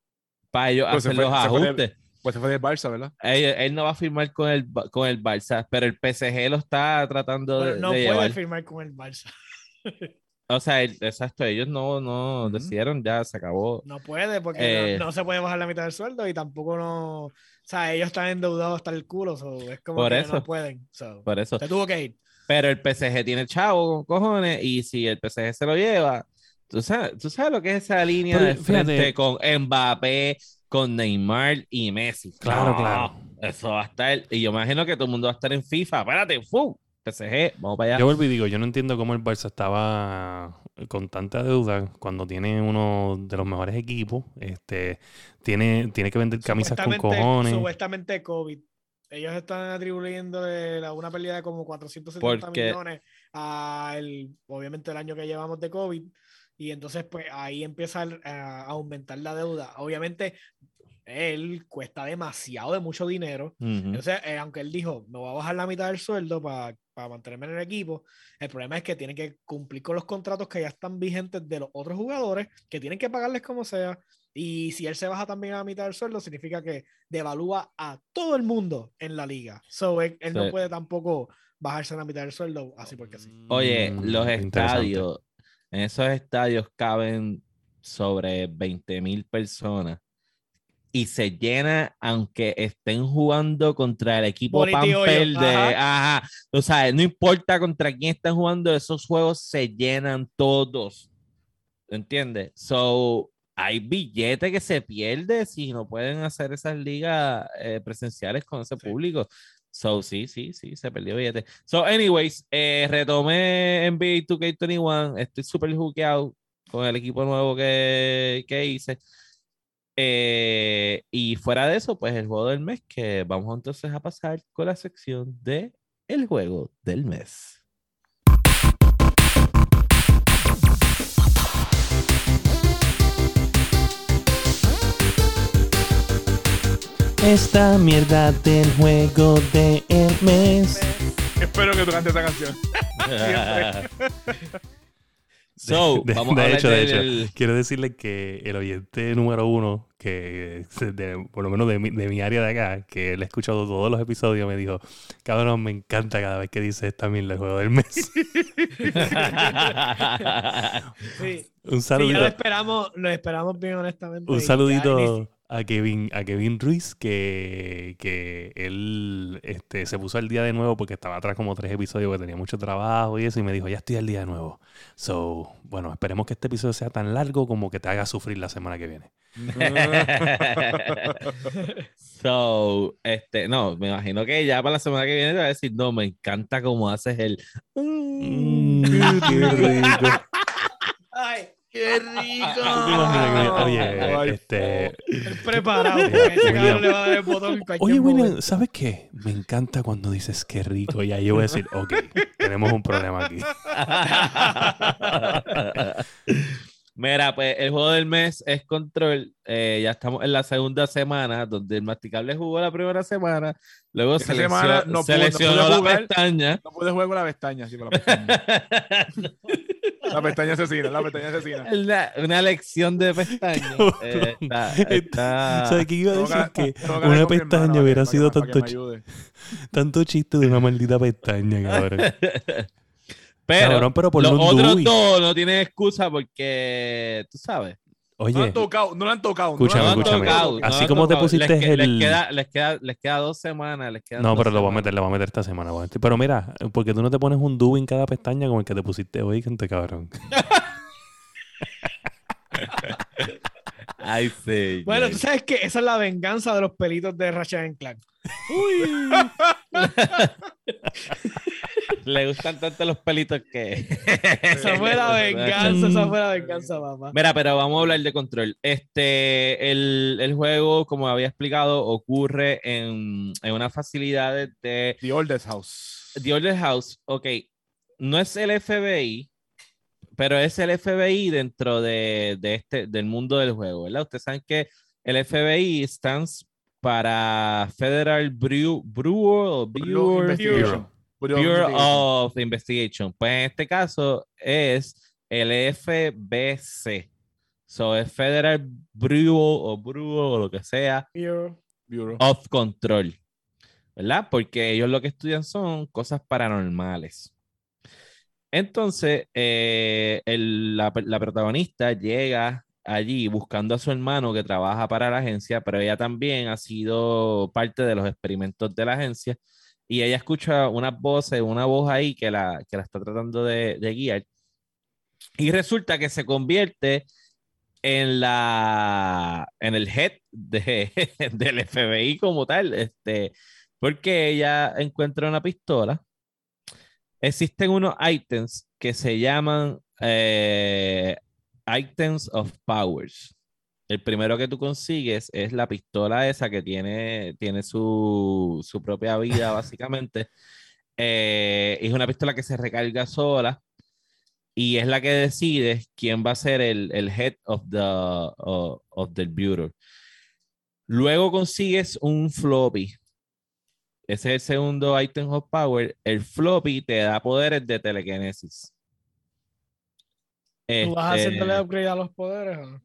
Para ellos Pues hacer fue- los fue ajustes. Pues se fue del Barça, ¿verdad? Él, él no va a firmar con el, con el Barça, pero el PSG lo está tratando Pero de, no de puede llevar. firmar con el Barça. O sea, el- exacto, ellos no, no Ujú. decidieron, ya se acabó. No puede porque Eh. no, no se puede bajar la mitad del sueldo y tampoco no. O sea, ellos están endeudados hasta el culo, so, es como Por que eso. no pueden. so, Por eso. se tuvo que ir. Pero el PSG tiene chavo, cojones, y si el PSG se lo lleva, tú sabes, tú sabes lo que es esa línea Pero de frente fíjate- con Mbappé, con Neymar y Messi. Claro, No, claro. Eso va a estar, y yo imagino que todo el mundo va a estar en FIFA. Espérate, ¡fu! PSG, vamos para allá. Yo vuelvo y digo, yo no entiendo cómo el Barça estaba con tanta deuda cuando tiene uno de los mejores equipos. Este, tiene, tiene que vender camisas con cojones. Supuestamente COVID. Ellos están atribuyéndole la- una pérdida de como 470 Porque- millones a el, obviamente el año que llevamos de COVID. Y entonces, pues ahí empieza a aumentar la deuda. Obviamente, él cuesta demasiado de mucho dinero. Ujú. Entonces, eh, aunque él dijo, me voy a bajar la mitad del sueldo para mantenerme en el equipo, el problema es que tiene que cumplir con los contratos que ya están vigentes de los otros jugadores, que tienen que pagarles como sea. Y si él se baja también a la mitad del sueldo, significa que devalúa a todo el mundo en la liga. So, él, él Sí. no puede tampoco bajarse a la mitad del sueldo así porque sí. Oye, Mm, los interesante. estadios, en esos estadios caben sobre 20 mil personas y se llena aunque estén jugando contra el equipo Pamper de... ajá. Ajá. O sea, no importa contra quién están jugando, esos juegos se llenan todos. ¿Entiendes? So, hay billete que se pierde si no pueden hacer esas ligas eh, presenciales con ese Sí. público. So, sí, sí, sí, se perdió billete. So, anyways, eh, retomé NBA 2K21. Estoy súper hookeado con el equipo nuevo que, que hice. Eh, y fuera de eso, pues el juego del mes, que vamos entonces a pasar con la sección de el juego del mes. Esta mierda del juego del mes. Espero que tú cantes esa canción. so, De- vamos de a hablar hecho, de hecho, quiero decirle que el oyente número uno, que de- por lo menos de mi, de mi área de acá, que él ha escuchado todos los episodios, me dijo, cabrón, me encanta cada vez que dice esta mierda del juego del mes. Sí. Un Sí, ya lo saludito, esperamos, lo esperamos bien honestamente. un saludito a Kevin, a Kevin Ruiz, que, que él este, se puso al día de nuevo porque estaba atrás como tres episodios, porque tenía mucho trabajo y eso, y me dijo, ya estoy al día de nuevo. So, bueno, esperemos que este episodio sea tan largo como que te haga sufrir la semana que viene. so, este, no, me imagino que ya para la semana que viene te va a decir, no, me encanta cómo haces el. Mm, qué rico. Ay, ¡Qué ¿Tú te imaginas que- Oye, Ay, este. preparado. Porque ese William. cabrón le va a dar el botón en cualquier Oye, William. ¿sabes qué? Me encanta cuando dices qué rico. Y ahí yo voy a decir, ok, tenemos un problema aquí. Mira, pues el juego del mes es Control. Eh, ya estamos en la segunda semana, donde el masticable jugó la primera semana. Luego Esa seleccionó, semana no no la pestaña. No puedes jugar con la pestaña, sí, con la pestaña. La pestaña asesina, la pestaña asesina. Una, una lección de pestaña. Eh, está- está- ¿Sabes qué iba a decir? Que una pestaña hubiera sido que- tanto, tanto chiste de una maldita pestaña, cabrón. Pero, Cabrón, pero por los otros dos no tienen excusa porque, tú sabes. No lo Oye, han tocado, no lo han tocado. no Escúchame, han escúchame. tocado. Así como te pusiste les, que- el- les queda, les, queda, les queda dos semanas. Les quedan no, dos pero lo voy a meter, lo voy a meter esta semana. Pero mira, porque tú no te pones un dúo en cada pestaña como el que te pusiste hoy, gente cabrón. Ay, sí. Bueno, tú sabes que esa es la venganza de los pelitos de Ratchet Clank. Le gustan tanto los pelitos que. Esa fue la venganza, esa fue la venganza, papá. Mira, pero vamos a hablar de control. Este, el, el juego, como había explicado, ocurre en, en una facilidad de, The Oldest House. The Order House. Ok, no es el FBI, pero es el FBI dentro de, de este, del mundo del juego, ¿verdad? Ustedes saben que el FBI stands para Federal Brew, Brewer o Bureau Bureau, Investigation. Bureau Bureau Investigation. of Investigation. Pues en este caso es el FBC. So es Federal Bureau o Bureau o lo que sea Bureau. of Control. ¿Verdad? Porque ellos lo que estudian son cosas paranormales. Entonces, eh, la protagonista llega allí buscando a su hermano que trabaja para la agencia, pero ella también ha sido parte de los experimentos de la agencia y ella escucha unas voces, una voz ahí que la, que la está tratando de, de guiar y resulta que se convierte en la en el head de, del FBI como tal, este, porque ella encuentra una pistola. Existen unos items que se llaman eh, items of powers. El primero que tú consigues es la pistola esa que tiene, tiene su, su propia vida, básicamente. Eh, es una pistola que se recarga sola y es la que decide quién va a ser el, el head of the, of, of the bureau. Luego consigues un floppy. Ese es el segundo item of power. El floppy te da poderes de telequinesis. ¿Tú vas Este, haciéndole upgrade a los poderes o no?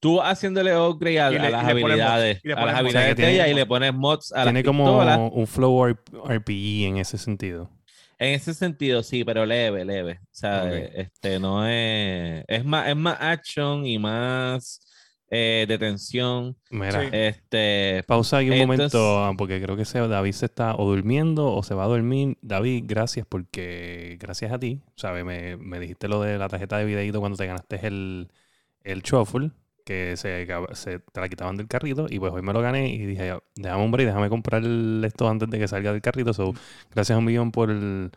tú vas haciéndole upgrade a, Y le- a las mods, habilidades, y le a pones las mods. O sea, habilidades que de tiene- ella y le pones mods a Tiene las como pistolas. un flow RPG en ese sentido. En ese sentido, sí, pero leve, leve. O sea, este no es. Es más, es más action y más eh, de tensión. Mira, Sí. Este. pausa aquí un Entonces- momento, ah, porque creo que se, David se está o durmiendo o se va a dormir. David, gracias porque gracias a ti, ¿sabes? Me, me dijiste lo de la tarjeta de videito cuando te ganaste el, el shuffle, que se, se te la quitaban del carrito y pues hoy me lo gané y dije, déjame hombre y déjame comprar el- esto antes de que salga del carrito. So, gracias un millón por el-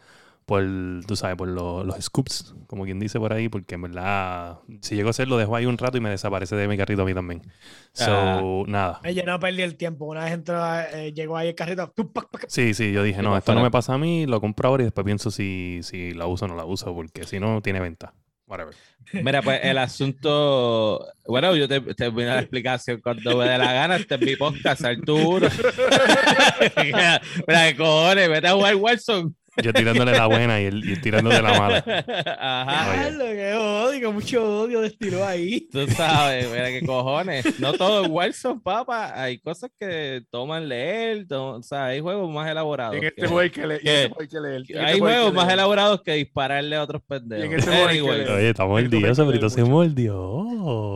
por, tú sabes, por lo- los scoops, como quien dice por ahí, porque en verdad, si llego a hacer, lo dejo ahí un rato y me desaparece de mi carrito a mí también. So, Ah. nada. Ella no perdí el tiempo. Una vez entró, eh, llegó ahí el carrito. Sí, sí, yo dije, no, para esto no me pasa a mí, lo compro ahora y después pienso si, si la uso o no la uso, porque si no, tiene venta. Whatever. Mira, pues el asunto. Bueno, yo te, te voy a dar la explicación cuando me dé la gana. Este es mi podcast, Arturo. Mira, cojones, vete a jugar Warzone. Yo tirándole la buena y él, y él tirándole la mala. Ajá. Oye. Diablo, qué odio, mucho odio destiló ahí. Tú sabes, mira qué cojones. No todo es Warzone, papá. Hay cosas que toman leer. to- o sea, hay juegos más elaborados. En que- este juego hay que leer. en este juego hay que leer, en este hay juego hay que juegos más leer. elaborados que dispararle a otros pendejos. en juego hay que Anyway, leer. Oye, Hay que mordido, comer Sobrito se mordió.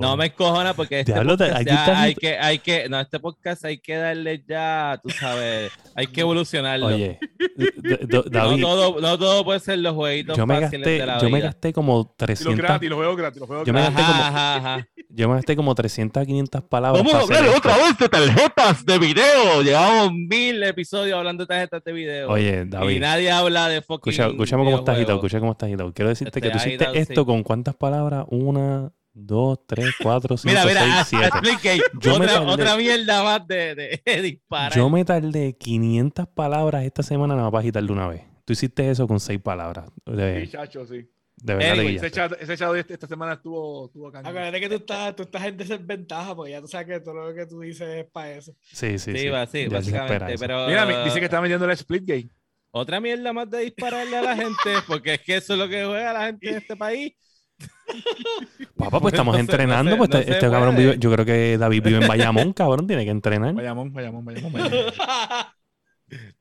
No me encojona porque este Diablo, podcast aquí ya estás- hay que, hay que, no, este podcast hay que darle ya, tú sabes, hay que evolucionarlo. Oye, d- d- no, todo, no todo puede ser los jueguitos yo me fáciles gasté, de la yo me vida. gasté como Y los 300, gratis, los juegos gratis, los juegos Yo me gasté como- Ajá, yo me gasté como 300 a 500 palabras. Vamos a hablar otra vez de tarjetas de video. Llevamos mil episodios hablando de tarjetas de video. Oye, y David, nadie habla de fucking escucha, escúchame cómo estás agitado, escucha cómo estás agitado. Quiero decirte que Este, tú hiciste agitado, esto sí. con cuántas palabras? Una, dos, tres, cuatro, cinco, Mira, mira, seis, siete. explique. Yo me otra, tardé- otra mierda más de, de disparar. Yo me tardé 500 palabras esta semana nada más para agitarle una vez. Tú hiciste eso con seis palabras. De, Sí, chacho, sí. de verdad Anyway, Ese chat, ese chat de este- esta semana estuvo, estuvo cañón. Acuérdate que tú estás, tú estás en desventaja porque ya tú sabes que todo lo que tú dices es para eso. Sí, sí, Sí, sí. va, sí, básicamente. Pero, Mira, mi- dice que está vendiendo el split game. Otra mierda más de dispararle a la gente, porque es que eso es lo que juega la gente en este país. Papá, pues estamos No entrenando. no pues no este, este cabrón puede. vive, yo creo que David vive en Bayamón, cabrón, tiene que entrenar. Vayamón, vayamón, vayamón, vayamón.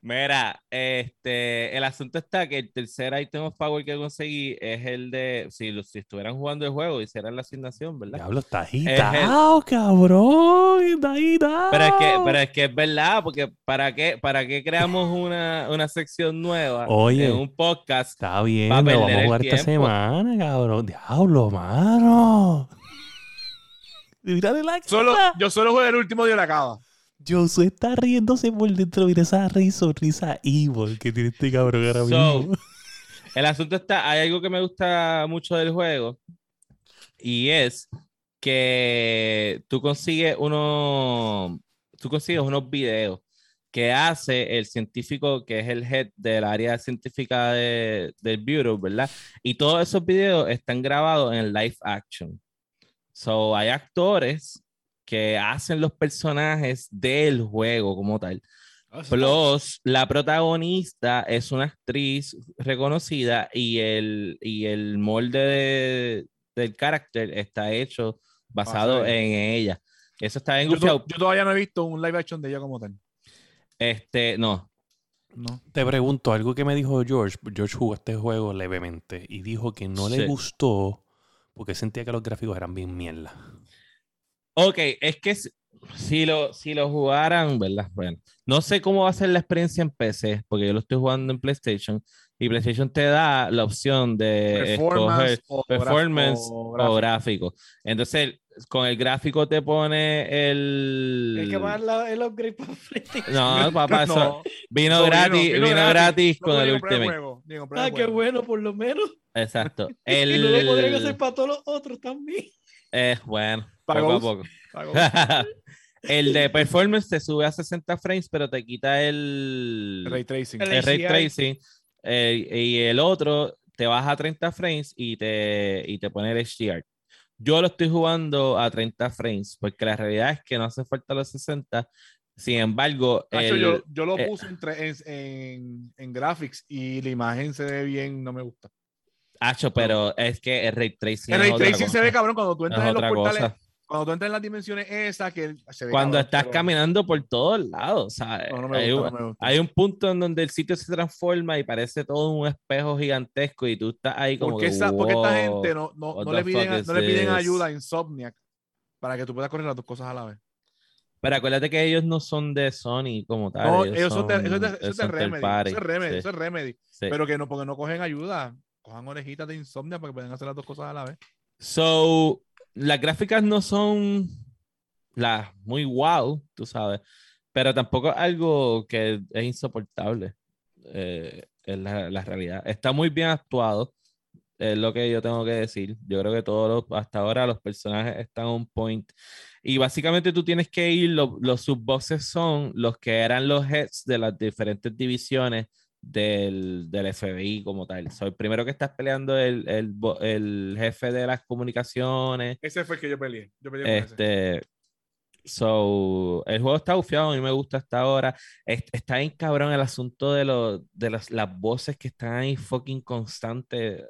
Mira, este, el asunto está que el tercer item of power que conseguí es el de, si, si estuvieran jugando el juego, hicieran la asignación, ¿verdad? Diablo, está el- agitado, cabrón. Está agitado. Pero es que, pero es que es verdad, porque ¿para qué, para qué creamos una, una sección nueva Oye. en un podcast? Está bien, lo vamos a el jugar esta semana, cabrón. Diablo, mano. La Solo, yo solo juego el último día de la cava. Josué está riéndose por dentro. Mira esa risa, sonrisa evil que tiene este cabrón ahora So, mismo. El asunto está, hay algo que me gusta mucho del juego y es que tú consigues uno, tú consigues unos videos que hace el científico que es el head del área científica de, del Bureau, ¿verdad? Y todos esos videos están grabados en live action. So, hay actores que hacen los personajes del juego como tal. Ah, Plus, la protagonista es una actriz reconocida y el, y el molde de- del carácter está hecho basado Ah, sí. en ella. Eso está bien Yo, to- yo todavía no he visto un live action de ella como tal. Este, no. No. Te pregunto, algo que me dijo George. George jugó este juego levemente y dijo que no Sí. le gustó porque sentía que los gráficos eran bien mierda. Ok, es que si, si lo, si lo jugaran, ¿verdad? Bueno, no sé cómo va a ser la experiencia en PC, porque yo lo estoy jugando en PlayStation y PlayStation te da la opción de escoger Performance o performance o o gráfico. Entonces, con el gráfico te pone el... Hay que la- el upgrade para PlayStation. No, papá, eso No, vino gratis, vino, gratis, No con el Ultimate. juego, Ah, el qué bueno, por lo menos. Exacto. Y no lo podrían hacer El... para todos los otros también. Eh, bueno, Para poco a poco. El de performance te sube a 60 frames, pero te quita el, Ray tracing. El- el ray tracing. eh, y el otro te baja a 30 frames y te, y te pone el HDR. Yo lo estoy jugando a 30 frames porque la realidad es que no hace falta los 60. Sin embargo, el- yo, yo lo eh, puse en, en, en graphics y la imagen se ve bien, no me gusta. Hacho, pero es que el ray tracing, El ray tracing se ve cabrón cuando tú entras en los portales, cosa. cuando tú entras en las dimensiones esas que se ve Cuando cabrón, estás pero- caminando por todos lados, ¿sabes? No, no me Hay gusta, un- no me gusta. Hay un punto en donde el sitio se transforma y parece todo un espejo gigantesco y tú estás ahí como ¿Por qué, que, esa- por qué esta gente no, no, le piden, no le piden ayuda a Insomniac para que tú puedas correr las dos cosas a la vez? Pero acuérdate que ellos no son de Sony como tal. No, ellos ellos son de, eso es de, eso es de Remedy. Eso es Remedy, sí, eso es Remedy. sí. Pero que no, porque no cogen ayuda, cojan orejitas de Insomnia para que puedan hacer las dos cosas a la vez. So, las gráficas no son las muy wow, tú sabes, pero tampoco es algo que es insoportable. eh, es la, la realidad. Está muy bien actuado, es lo que yo tengo que decir. Yo creo que todos los, hasta ahora los personajes están on point. Y básicamente tú tienes que ir, lo- los subbosses son los que eran los heads de las diferentes divisiones del, del FBI como tal. So, el primero que estás peleando el, el, el jefe de las comunicaciones. Ese fue el que yo peleé. Yo peleé con ese. Este, so, el juego está bufiado, a mí me gusta hasta ahora. Es- está bien cabrón el asunto de, lo, de las, las voces que están ahí fucking constantes.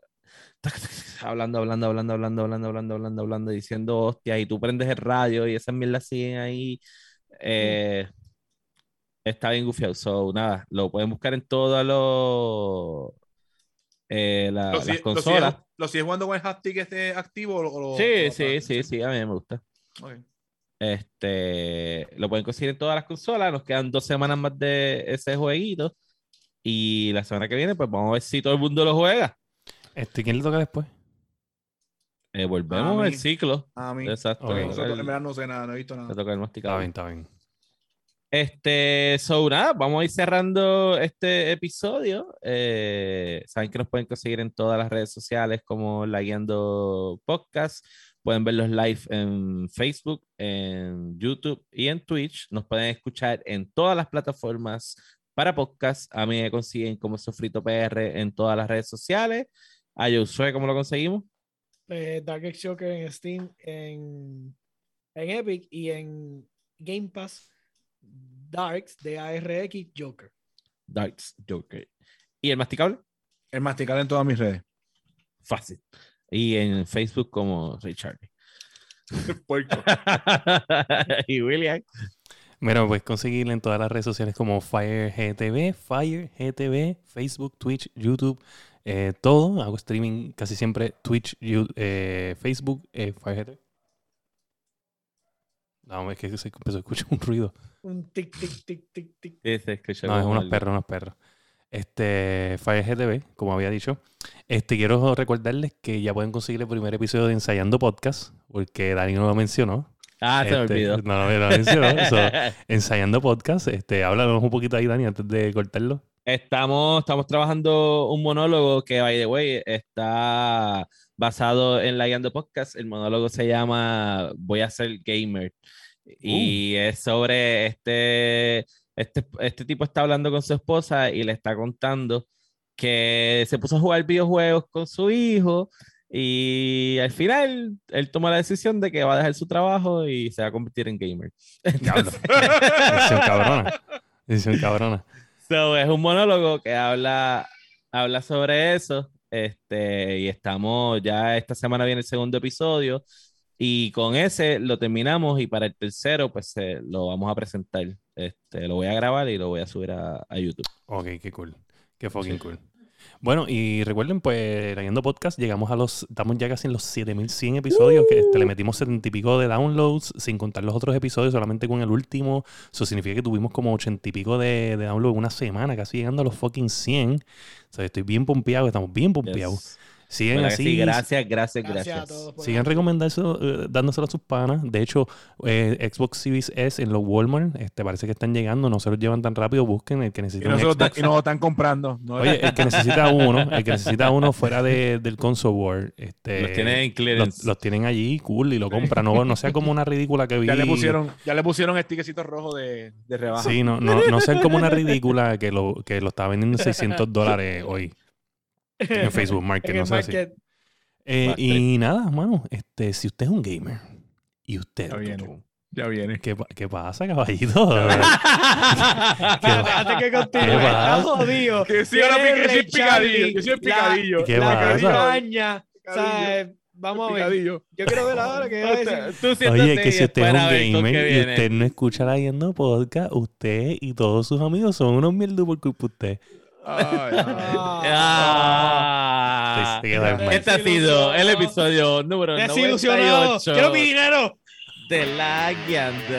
Hablando, hablando, hablando, hablando, hablando, hablando, hablando, hablando, diciendo hostias, y tú prendes el radio y esas mierdas siguen ahí. Eh, está bien gufiado. So, nada, lo pueden buscar en todas los eh, la- Lo las consolas. ¿Lo sigues jugando con el haptic este activo? O, lo- Sí, o- sí, sí, sí, a mí me gusta. Este, lo pueden conseguir en todas las consolas. Nos quedan dos semanas más de ese jueguito. Y la semana que viene, pues vamos a ver si todo el mundo lo juega. Este, ¿Quién le toca después? Eh, volvemos al ciclo. A mí. Exacto. En verdad no sé nada, no he visto le nada. toca el Está masticado. bien, está bien. Este, so nada, vamos a ir cerrando este episodio. Eh, saben que nos pueden conseguir en todas las redes sociales como La Guiando Podcast. Pueden ver los live en Facebook, en YouTube y en Twitch. Nos pueden escuchar en todas las plataformas para podcast. A mí me consiguen como Sofrito PR en todas las redes sociales. A Josué, ¿cómo lo conseguimos? Eh, Dark Age Joker en Steam, en, en Epic y en Game Pass. Darks, D-A-R-X, Joker. Darks Joker. ¿Y el masticable? El masticar en todas mis redes. Fácil. Y en Facebook como Richard. Y William. Mira, puedes conseguirla en todas las redes sociales como FireGTV, FireGTV, Facebook, Twitch, YouTube, eh, todo. Hago streaming casi siempre Twitch, Yu- eh, Facebook, eh, FireGTV. No, es que se empezó a escuchar un ruido. Un tic, tic, tic, tic, tic. Escucha No, es como unos perros, unos perros. Este, FireGTV, como había dicho. Este, quiero recordarles que ya pueden conseguir el primer episodio de Ensayando Podcast, porque Dani no lo mencionó. Ah, se me Este, olvidó. No, no lo mencionó. so, Ensayando Podcast, este, háblanos un poquito ahí, Dani, antes de cortarlo. Estamos, estamos trabajando un monólogo que, by the way, está basado en la Guiando Podcast. El monólogo se llama Voy a ser gamer. Y es sobre este este, este tipo está hablando con su esposa y le está contando que se puso a jugar videojuegos con su hijo y al final él toma la decisión de que va a dejar su trabajo y se va a convertir en gamer. Diablo. Decisión cabrona. Decisión cabrona. So, es un monólogo que habla, habla sobre eso. Este, y estamos, ya esta semana viene el segundo episodio. Y con ese lo terminamos. Y para el tercero, pues eh, lo vamos a presentar. Este, lo voy a grabar y lo voy a subir a, a YouTube. Ok, qué cool. Qué fucking cool. Bueno, y recuerden, pues, Leyendo Podcast, llegamos a los, estamos ya casi en los 7100 episodios, que este, le metimos 70 y pico de downloads, sin contar los otros episodios, solamente con el último. Eso significa que tuvimos como 80 y pico de, de downloads en una semana, casi llegando a los fucking 100. O sea, estoy bien pompeado, estamos bien pompeados. Yes. Siguen ¿Verdad que así. sí? Gracias, gracias, Gracias gracias. a todos. la- recomendándoselo, eh, dándoselo a sus panas. De hecho, eh, Xbox Series S en los Walmart, este, parece que están llegando, no se los llevan tan rápido, busquen el que Y necesita y no lo están comprando. No, Oye, el que necesita uno, el que necesita uno fuera de, del console war, este, Los tienen en clearance. los tienen allí, cool, y lo compra. No, no sea como una ridícula que vi. ya le pusieron, ya le pusieron stickecito rojo de, de rebaja. Sí, no, no, no sean como una ridícula que lo, que lo está vendiendo en 600 dólares hoy en Facebook Market, en no sé si. Eh, y nada, mano, este, si usted es un gamer y usted. Ya viene. Ya viene. ¿Qué, qué pasa, caballito? Antes que continúe, ¿Qué pasa? está jodido. Que sí, ahora pica- que picadillo. Que sí es la- picadillo. ¿Qué la pasa? caña. O sea, vamos a ver. Picadillo. Yo quiero ver ahora qué va a decir. Tú Oye, que si usted es un gamer y usted no escucha la Yendo Podcast, usted y todos sus amigos son unos mierdos por culpa de usted. Ay, ay. Ah. Sí. Este ha sido el episodio número Desilusionado. 98 Quiero mi dinero. de La Guiando.